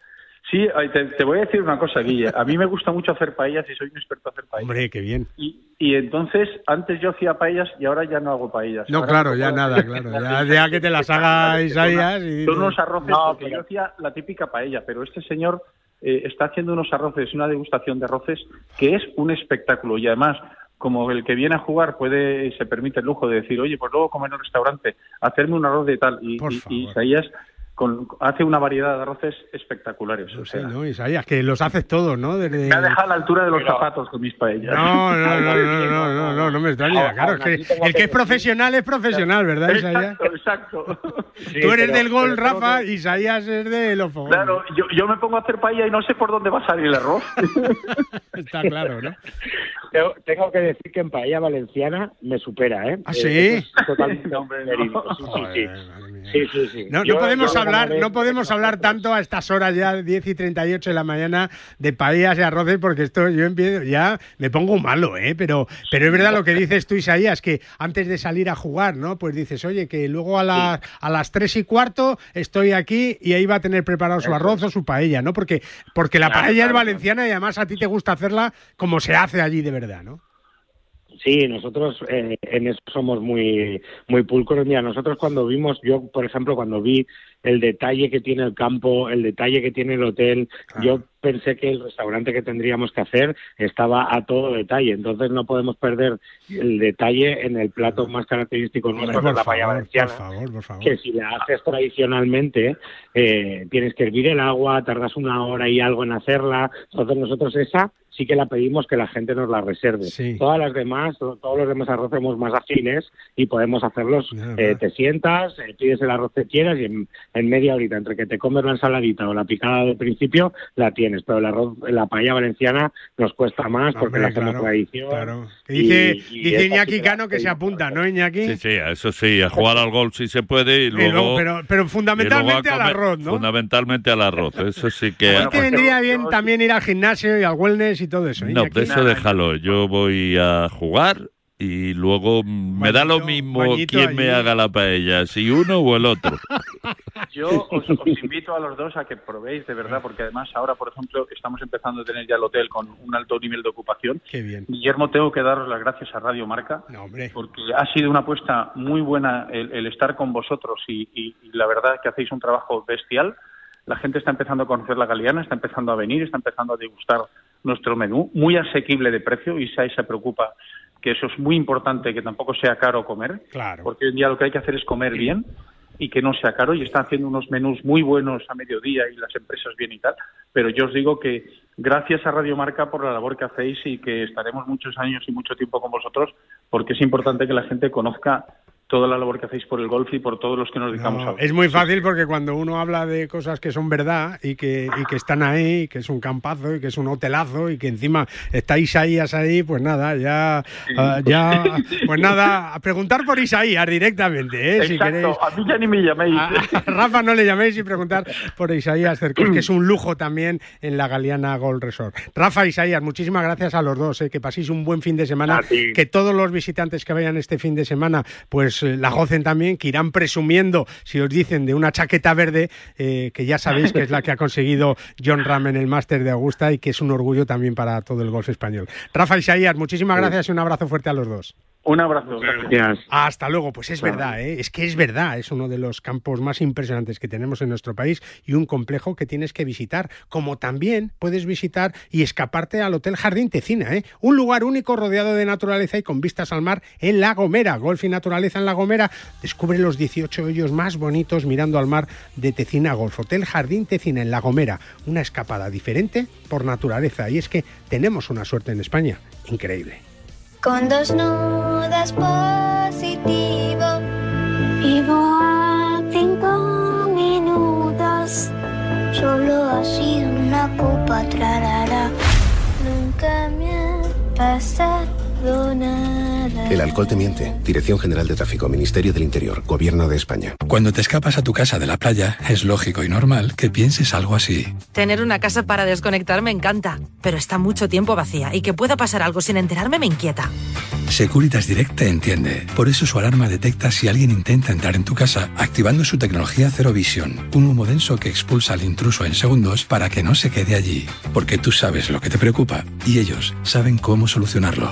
Sí, te, te voy a decir una cosa, Guille. A mí me gusta mucho hacer paellas y soy un experto en hacer paellas. Hombre, qué bien. Y, y entonces, antes yo hacía paellas y ahora ya no hago paellas. No, Ahora claro, ya nada, claro. Ya, ya que te las haga Isaías y Son unos arroces, No, porque yo hacía la típica paella, pero este señor eh, está haciendo unos arroces, una degustación de arroces, que es un espectáculo. Y además, como el que viene a jugar puede se permite el lujo de decir, oye, pues luego comer en el restaurante, hacerme un arroz de tal. Y, y- y Isaías con- hace una variedad de arroces espectaculares. O sea, ¿no? Isaías, que los haces todos, ¿no? Desde- me ha dejado a la altura de los zapatos con mis paellas. No, no, no, no, no, no, no, no me extraña. Claro, es que el que es profesional es profesional, ¿verdad, Isaías? Exacto, exacto. Tú eres del gol, Rafa, Isaías es de los fogones. Claro, yo, yo me pongo a hacer paella y no sé por dónde va a salir el arroz. Está claro, ¿no? Tengo, tengo que decir que en paella valenciana me supera, ¿eh? ¿Ah, Eh, sí? es totalmente verídico. Sí, sí, sí. Sí, sí, sí. No, no Yo- podemos yo hablar, no podemos hablar tanto a estas horas ya, 10 y 38 de la mañana, de paellas y arroces, porque esto yo empiezo, ya me pongo malo, ¿eh? Pero, pero es verdad lo que dices tú, Isaías, que antes de salir a jugar, ¿no? Pues dices, oye, que luego a las, a las 3 y cuarto estoy aquí y ahí va a tener preparado su arroz o su paella, ¿no? Porque, porque la paella es valenciana y además a ti te gusta hacerla como se hace allí de verdad, ¿no? Sí, nosotros eh, en eso somos muy muy pulcros. Mira, nosotros cuando vimos, yo por ejemplo, cuando vi el detalle que tiene el campo, el detalle que tiene el hotel, yo pensé que el restaurante que tendríamos que hacer estaba a todo detalle. Entonces no podemos perder el detalle en el plato más característico nuestro, que es la paella valenciana. por favor, por favor. que si la haces tradicionalmente eh, tienes que hervir el agua, tardas una hora y algo en hacerla. Entonces nosotros esa sí que la pedimos que la gente nos la reserve. Todas las demás, todos los demás arroces somos más ágiles y podemos hacerlos, eh, te sientas, eh, pides el arroz que quieras y en, en, media horita, entre que te comes la ensaladita o la picada del principio, la tienes, pero el arroz, la paella valenciana nos cuesta más porque la hacemos tradición. Dice, dice Iñaki Cano que se apunta, ¿no, Iñaki? Sí, sí, eso sí, a jugar al golf si se puede y luego... pero, pero, fundamentalmente al arroz, ¿no? Fundamentalmente al arroz, eso sí que... que vendría bien también ir al gimnasio y al wellness y todo eso. No, de eso déjalo. Yo voy a jugar y luego me da lo mismo quién me haga la paella, si uno o el otro. Yo os, invito a los dos a que probéis de verdad, porque además ahora, por ejemplo, estamos empezando a tener ya el hotel con un alto nivel de ocupación. Qué bien. Guillermo, tengo que daros las gracias a Radio Marca, porque ha sido una apuesta muy buena el, estar con vosotros y, y la verdad que hacéis un trabajo bestial. La gente está empezando a conocer la galeana, está empezando a venir, está empezando a degustar nuestro menú, muy asequible de precio, y se preocupa que eso es muy importante, que tampoco sea caro comer, claro. porque hoy en día lo que hay que hacer es comer bien y que no sea caro, y están haciendo unos menús muy buenos a mediodía y las empresas bien y tal, pero yo os digo que gracias a Radio Marca por la labor que hacéis y que estaremos muchos años y mucho tiempo con vosotros, porque es importante que la gente conozca toda la labor que hacéis por el golf y por todos los que nos dedicamos a Es muy fácil porque cuando uno habla de cosas que son verdad y que, y que están ahí, que es un campazo y que es un hotelazo y que encima está Isaías ahí, pues nada, ya, ah, ya pues nada, a preguntar por Isaías directamente, ¿eh? si queréis. a mí ya ni me llaméis. A, Rafa no le llaméis y preguntar por Isaías Cercos, que es un lujo también en la Galeana Gold Resort. Rafa, Isaías, muchísimas gracias a los dos, ¿eh? que paséis un buen fin de semana, que todos los visitantes que vayan este fin de semana, pues pues, la gocen también, que irán presumiendo, si os dicen, de una chaqueta verde, eh, que ya sabéis que es la que ha conseguido John Ram en el Máster de Augusta y que es un orgullo también para todo el golf español. Rafa Isaías, muchísimas gracias y un abrazo fuerte a los dos. Un abrazo, gracias. Hasta luego, pues es verdad, ¿eh? es que es verdad, es uno de los campos más impresionantes que tenemos en nuestro país y un complejo que tienes que visitar, como también puedes visitar y escaparte al Hotel Jardín Tecina, ¿eh? un lugar único rodeado de naturaleza y con vistas al mar en La Gomera, golf y naturaleza en La Gomera, descubre los 18 hoyos más bonitos mirando al mar de Tecina Golf, Hotel Jardín Tecina en La Gomera, una escapada diferente por naturaleza. Y es que tenemos una suerte en España increíble. Con dos nudas positivo. Vivo a cinco minutos. Solo sido una copa trarara. Nunca me ha pasado. El alcohol te miente. Dirección General de Tráfico, Ministerio del Interior, Gobierno de España. Cuando te escapas a tu casa de la playa, es lógico y normal que pienses algo así. Tener una casa para desconectar me encanta, pero está mucho tiempo vacía y que pueda pasar algo sin enterarme me inquieta. Securitas Direct te entiende. Por eso su alarma detecta si alguien intenta entrar en tu casa, activando su tecnología Zero Vision, un humo denso que expulsa al intruso en segundos para que no se quede allí. Porque tú sabes lo que te preocupa y ellos saben cómo solucionarlo.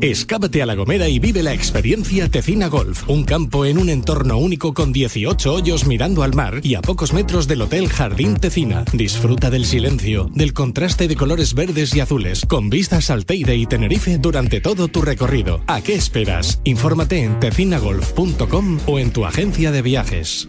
Escápate a La Gomera y vive la experiencia Tecina Golf, un campo en un entorno único con 18 hoyos mirando al mar y a pocos metros del Hotel Jardín Tecina. Disfruta del silencio, del contraste de colores verdes y azules, con vistas al Teide y Tenerife durante todo tu recorrido. ¿A qué esperas? Infórmate en tecinagolf.com o en tu agencia de viajes.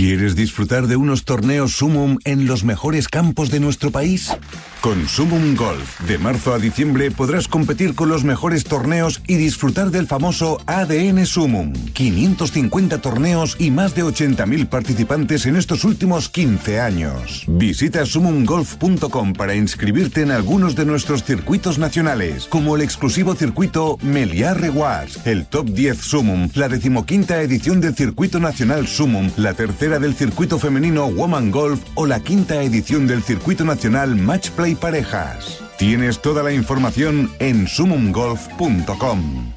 ¿Quieres disfrutar de unos torneos Sumum en los mejores campos de nuestro país? Con Sumum Golf, de marzo a diciembre podrás competir con los mejores torneos y disfrutar del famoso ADN Sumum. 550 torneos y más de 80.000 participantes en estos últimos 15 años. Visita sumumgolf.com para inscribirte en algunos de nuestros circuitos nacionales, como el exclusivo circuito Meliá Rewards, el Top 10 Sumum, la decimoquinta edición del Circuito Nacional Sumum, la tercera del circuito femenino Woman Golf o la quinta edición del circuito nacional Match Play Parejas. Tienes toda la información en sumumgolf.com.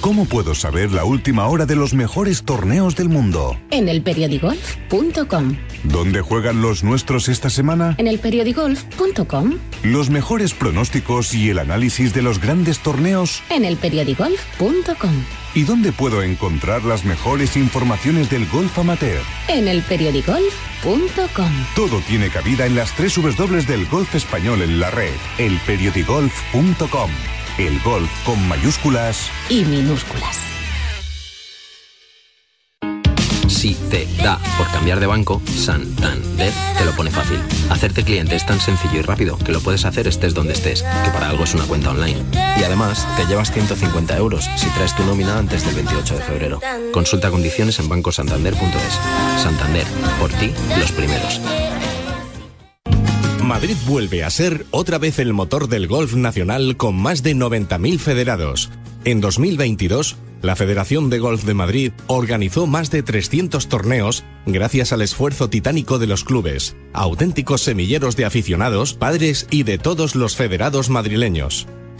¿Cómo puedo saber la última hora de los mejores torneos del mundo? En elperiodigolf.com. ¿Dónde juegan los nuestros esta semana? En elperiodigolf.com. Los mejores pronósticos y el análisis de los grandes torneos. En elperiodigolf.com. ¿Y dónde puedo encontrar las mejores informaciones del golf amateur? En elperiodigolf.com. Todo tiene cabida en las tres W del golf español en la red. Elperiodigolf.com. El golf con mayúsculas y minúsculas. Si te da por cambiar de banco, Santander te lo pone fácil. Hacerte cliente es tan sencillo y rápido que lo puedes hacer estés donde estés, que para algo es una cuenta online. Y además, te llevas 150 euros si traes tu nómina antes del 28 de febrero. Consulta condiciones en bancosantander.es. Santander, por ti, los primeros. Madrid vuelve a ser otra vez el motor del golf nacional con más de 90.000 federados. En 2022, la Federación de Golf de Madrid organizó más de 300 torneos gracias al esfuerzo titánico de los clubes, auténticos semilleros de aficionados, padres y de todos los federados madrileños.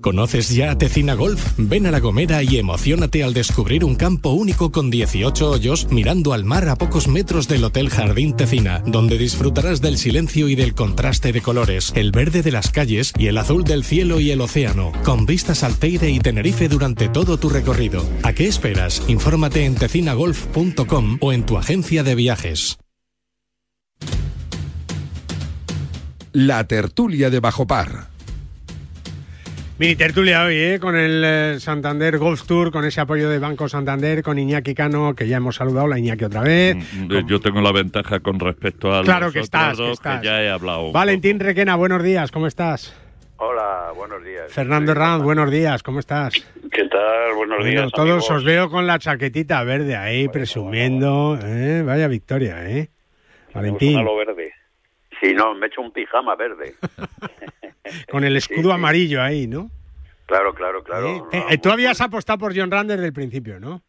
¿Conoces ya Tecina Golf? Ven a La Gomera y emocionate al descubrir un campo único con 18 hoyos mirando al mar a pocos metros del Hotel Jardín Tecina, donde disfrutarás del silencio y del contraste de colores, el verde de las calles y el azul del cielo y el océano, con vistas al Teide y Tenerife durante todo tu recorrido. ¿A qué esperas? Infórmate en tecinagolf.com o en tu agencia de viajes. La tertulia de Bajo Par. Mini tertulia hoy, ¿eh? con el eh, Santander Golf Tour, con ese apoyo de Banco Santander, con Iñaki Cano, que ya hemos saludado, la Iñaki otra vez. Mm, Yo tengo la ventaja con respecto a Claro los que otros estás, que estás. ya he hablado. Valentín Requena, buenos días, ¿cómo estás? Hola, buenos días. Fernando Herranz, buenos días, ¿cómo estás? ¿Qué tal? Buenos Bueno, días. todos amigos. os veo con la chaquetita verde ahí, presumiendo. ¿eh? Vaya victoria, ¿eh? Valentín, verde. Sí, no, me he hecho un pijama verde. con el escudo amarillo ahí, ¿no? Claro, claro, claro. Eh, eh, tú habías apostado por John Rand desde el principio, ¿no?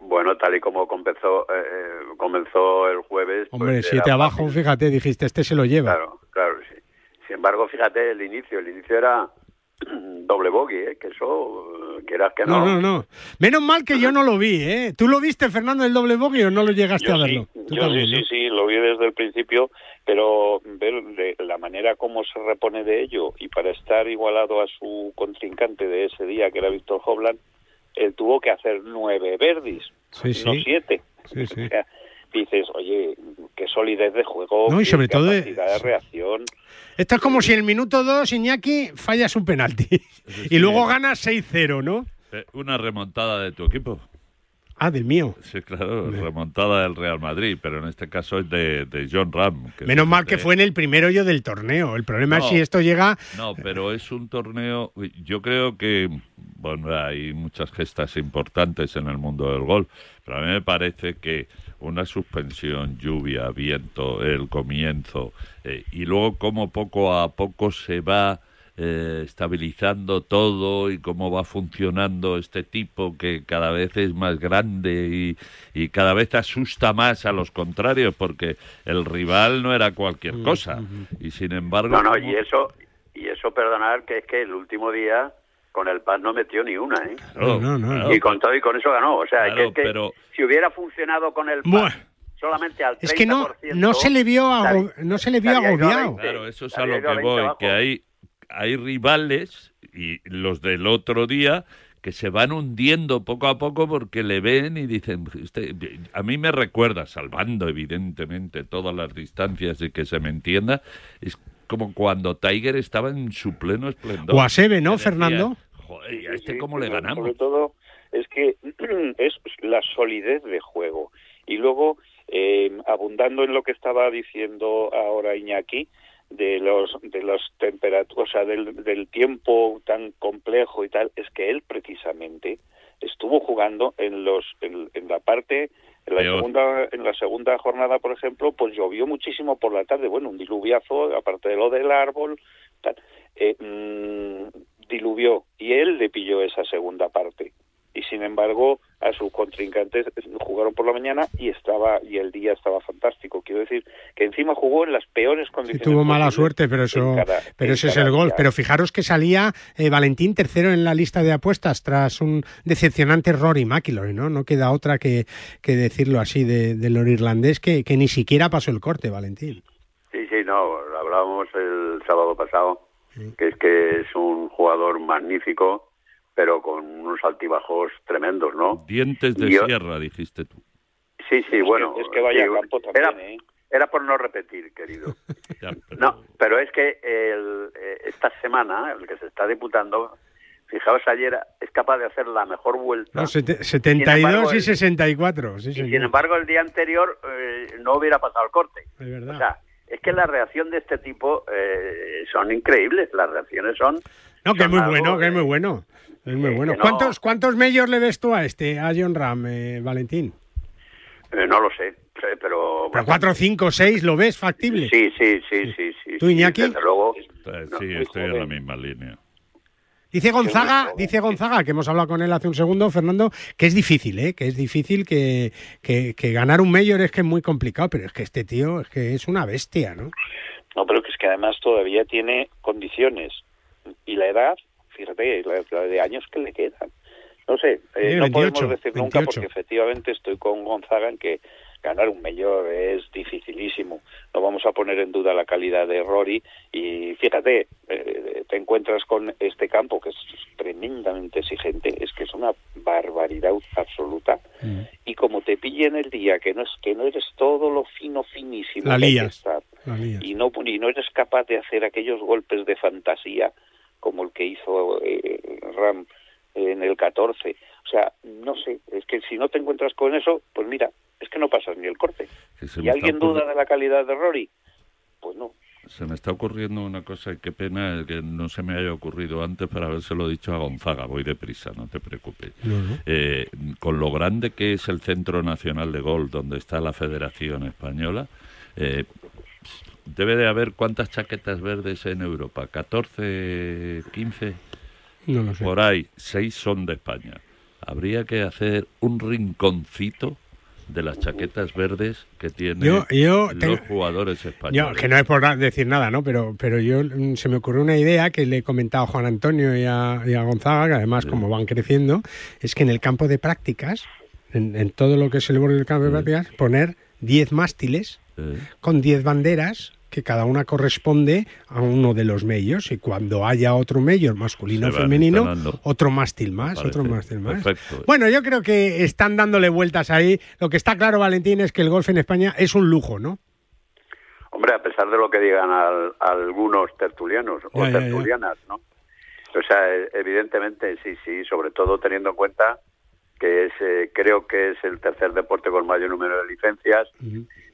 Bueno, tal y como comenzó, eh, eh, comenzó el jueves. pues Hombre, siete abajo, fácil. fíjate, dijiste, este se lo lleva. Claro, claro, sí. Sin embargo, fíjate el inicio. El inicio era doble bogey, ¿eh? que eso, eh, quieras que No, no. no, no. Menos mal que yo no lo vi, ¿eh? ¿Tú lo viste, Fernando, el doble bogey o no lo llegaste Yo a sí, verlo? Tú yo también, sí, ¿no? sí, sí, lo vi desde el principio, pero ver de la manera como se repone de ello y para estar igualado a su contrincante de ese día, que era Víctor Hovland, él tuvo que hacer nueve verdis, Sí, no siete. Sí, sí. O sea, dices, oye, qué solidez de juego, No, y qué sobre todo de- capacidad de reacción. Esto es como si en el minuto 2, Iñaki, fallas un penalti y luego ganas 6-0, ¿no? Eh, Una remontada de tu equipo. Ah, del mío. Sí, claro, remontada del Real Madrid, pero en este caso es de, de John Ram. que Menos mal que fue en el primer hoyo del torneo. El problema es si esto llega... No, pero es un torneo. Yo creo que, bueno, hay muchas gestas importantes en el mundo del golf, pero a mí me parece que una suspensión, lluvia, viento, el comienzo, eh, y luego cómo poco a poco se va eh, estabilizando todo y cómo va funcionando este tipo que cada vez es más grande y, y cada vez asusta más a los contrarios porque el rival no era cualquier cosa y sin embargo No, no, y eso, y eso perdonar que es que el último día con el PAS no metió ni una, ¿eh? Claro, No, no, claro. y con todo y con eso ganó. O sea, Claro, que, es que pero- si hubiera funcionado con el Buah. solamente al 30%... Es que no, no se le vio, no se le vio agobiado. 20. Claro, eso es a lo que 20 voy, que hay, hay rivales y los del otro día que se van hundiendo poco a poco porque le ven y dicen, "Este- a mí me recuerda, salvando evidentemente todas las distancias y que se me entienda, es como cuando Tiger estaba en su pleno esplendor. O a Seve, ¿no, decía, Fernando? Joder, ¿y a este Sí, cómo le ganamos? Sobre todo es que es la solidez de juego. Y luego, eh, abundando en lo que estaba diciendo ahora Iñaki, de los de las temperaturas, o sea, del, del tiempo tan complejo y tal, es que él precisamente estuvo jugando en los en, en la parte en la Peor. segunda en la segunda jornada, por ejemplo, pues llovió muchísimo por la tarde, bueno, un diluviazo, aparte de lo del árbol, tal, eh, mm, diluvió y él le pilló esa segunda parte y sin embargo a sus contrincantes jugaron por la mañana y estaba y el día estaba fantástico quiero decir que encima jugó en las peores Sí, condiciones tuvo mala suerte, pero eso, cada- pero ese es el gol. día. Pero fijaros que salía eh, Valentín tercero en la lista de apuestas tras un decepcionante Rory McIlroy, ¿no? No queda otra que, que decirlo así de, de lo irlandés que, que ni siquiera pasó el corte, Valentín. Sí, sí, no, lo hablábamos el sábado pasado, que es que es un jugador magnífico, pero con unos altibajos tremendos, ¿no? Dientes de yo- sierra, dijiste tú. Sí, sí, bueno. es que vaya sí, campo también era, ¿eh? era por no repetir, querido. Ya, pero- No, pero es que el, eh, esta semana, el que se está disputando, fijaos ayer, es capaz de hacer la mejor vuelta. No, sete- 72 embargo, y el- 64. Sí, y sin embargo, el día anterior eh, no hubiera pasado el corte. Es verdad. O sea, es que la reacción de este tipo eh, son increíbles. Las reacciones son. No, que es muy bueno, que es muy bueno. Es muy que bueno. no- ¿Cuántos, ¿Cuántos medios le ves tú a este, a John Ram, eh, Valentín? eh, no lo sé, sí, pero. ¿Pero cuatro, cinco, seis lo ves factible? Sí, sí, sí, sí, sí. ¿Tú, sí, Iñaki? Desde luego. Eh, No, sí, estoy en la misma línea. Dice Gonzaga, dice Gonzaga, que hemos hablado con él hace un segundo, Fernando, que es difícil, ¿eh? que es difícil que, que, que ganar un mayor es que es muy complicado, pero es que este tío es que es una bestia, ¿no? no pero que es que además todavía tiene condiciones y la edad fíjate la, la de años que le quedan no sé eh, no 28, podemos decir nunca 28. porque efectivamente estoy con Gonzaga en que ganar un mayor es dificilísimo no vamos a poner en duda la calidad de Rory y fíjate eh, te encuentras con este campo que es tremendamente exigente es que es una barbaridad absoluta y como te pille en el día que no es que no eres todo lo fino finísimo La que hay que lías. estar, La y no y no eres capaz de hacer aquellos golpes de fantasía como el que hizo eh, Ram en el 14 o sea no sé es que si no te encuentras con eso pues mira es que no pasas ni el corte. Y alguien duda de la calidad de Rory pues no. Se me está ocurriendo una cosa y qué pena que no se me haya ocurrido antes para habérselo dicho a Gonzaga. Voy deprisa, no te preocupes. Eh, con lo grande que es el Centro Nacional de Golf, donde está la Federación Española, eh, debe de haber cuántas chaquetas verdes en Europa, 14, 15, No lo sé. por ahí, 6 son de España. Habría que hacer un rinconcito de las chaquetas verdes que tienen Yo- yo los tengo- jugadores Yo, españoles. que no es por decir nada, ¿no? Pero, pero yo mm, se me ocurrió una idea que le he comentado a Juan Antonio y a, y a Gonzaga, que además como van creciendo, es que en el campo de prácticas, en, en todo lo que es el borde del campo de prácticas, poner 10 mástiles con 10 banderas que cada una corresponde a uno de los medios y cuando haya otro mayor masculino o femenino, instalando. otro mástil más, Parece otro mástil más. perfecto. Bueno, yo creo que están dándole vueltas ahí. Lo que está claro, Valentín, es que el golf en España es un lujo, ¿no? Hombre, a pesar de lo que digan al- algunos tertulianos o Ya, ya, ya. tertulianas, ¿no? O sea, e- evidentemente sí, sí, sobre todo teniendo en cuenta que es, eh, creo que es el tercer deporte con mayor número de licencias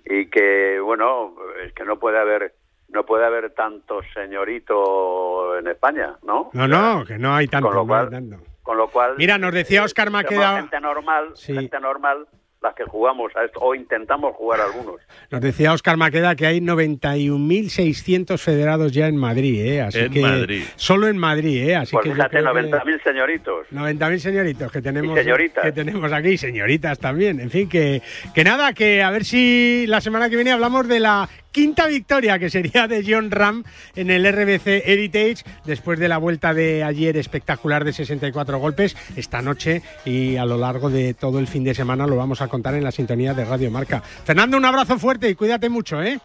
y que, bueno, es que no puede haber no puede haber tanto señorito en España, ¿no? No, no, que no hay tanto. Con lo no hay cual- tanto. Con lo cual... Mira, nos decía Óscar somos Maqueda- gente normal, Sí. gente normal, las que jugamos a esto, o intentamos jugar algunos. Nos decía Óscar Maqueda que hay 91.600 federados ya en Madrid, ¿eh? Así En que, Madrid. Solo en Madrid, ¿eh? Así Pues que fíjate, creo que- 90.000 señoritos. 90.000 señoritos que tenemos, Y señoritas. que tenemos aquí, señoritas también. En fin, que, que nada, que a ver si la semana que viene hablamos de la quinta victoria que sería de John Ram en el RBC Heritage después de la vuelta de ayer espectacular de 64 golpes. Esta noche y a lo largo de todo el fin de semana lo vamos a contar en la sintonía de Radio Marca. Fernando, un abrazo fuerte y cuídate mucho, ¿eh?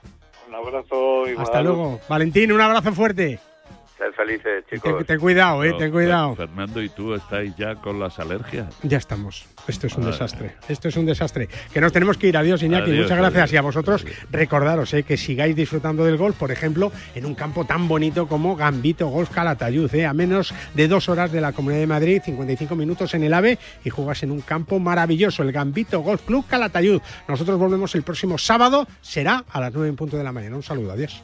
Un abrazo igual. Hasta luego. Valentín, un abrazo fuerte. Ser felices, Ten, chicos. ten cuidado, ¿eh? Ten cuidado. Fer- Fernando, ¿y tú estáis ya con las alergias? Ya estamos. Esto es un desastre. Esto es un desastre. Que nos tenemos que ir. Adiós, Iñaki. Adiós, Muchas gracias. adiós. Y a vosotros, recordaros eh, que sigáis disfrutando del golf, por ejemplo, en un campo tan bonito como Gambito Golf Calatayud. eh, a menos de dos horas de la Comunidad de Madrid, 55 minutos en el AVE y jugas en un campo maravilloso, el Gambito Golf Club Calatayud. Nosotros volvemos el próximo sábado. Será a las 9 en punto de la mañana. Un saludo. Adiós.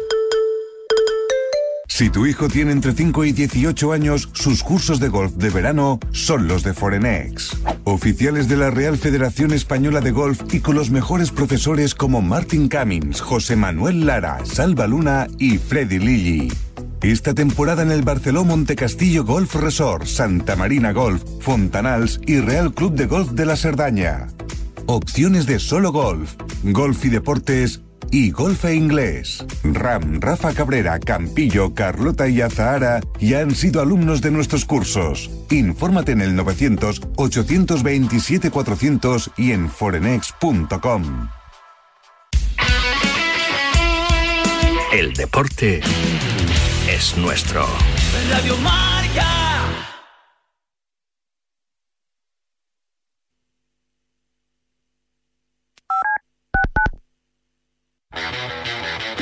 Si tu hijo tiene entre 5 y 18 años, sus cursos de golf de verano son los de Forenex. Oficiales de la Real Federación Española de Golf y con los mejores profesores como Martin Cummins, José Manuel Lara, Salva Luna y Freddy Lilly. Esta temporada en el Barceló Montecastillo Golf Resort, Santa Marina Golf, Fontanals y Real Club de Golf de la Cerdaña. Opciones de solo golf, golf y deportes y golf e inglés. Ram, Rafa Cabrera, Campillo, Carlota y Azahara ya han sido alumnos de nuestros cursos. Infórmate en el 900-827-400 y en forenex.com. El deporte es nuestro. Radio Marca.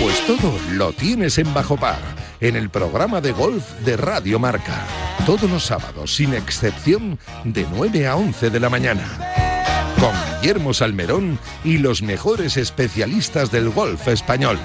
Pues todo lo tienes en Bajo Par, en el programa de golf de Radio Marca. Todos los sábados, sin excepción, de 9 a 11 de la mañana con Guillermo Salmerón y los mejores especialistas del golf español.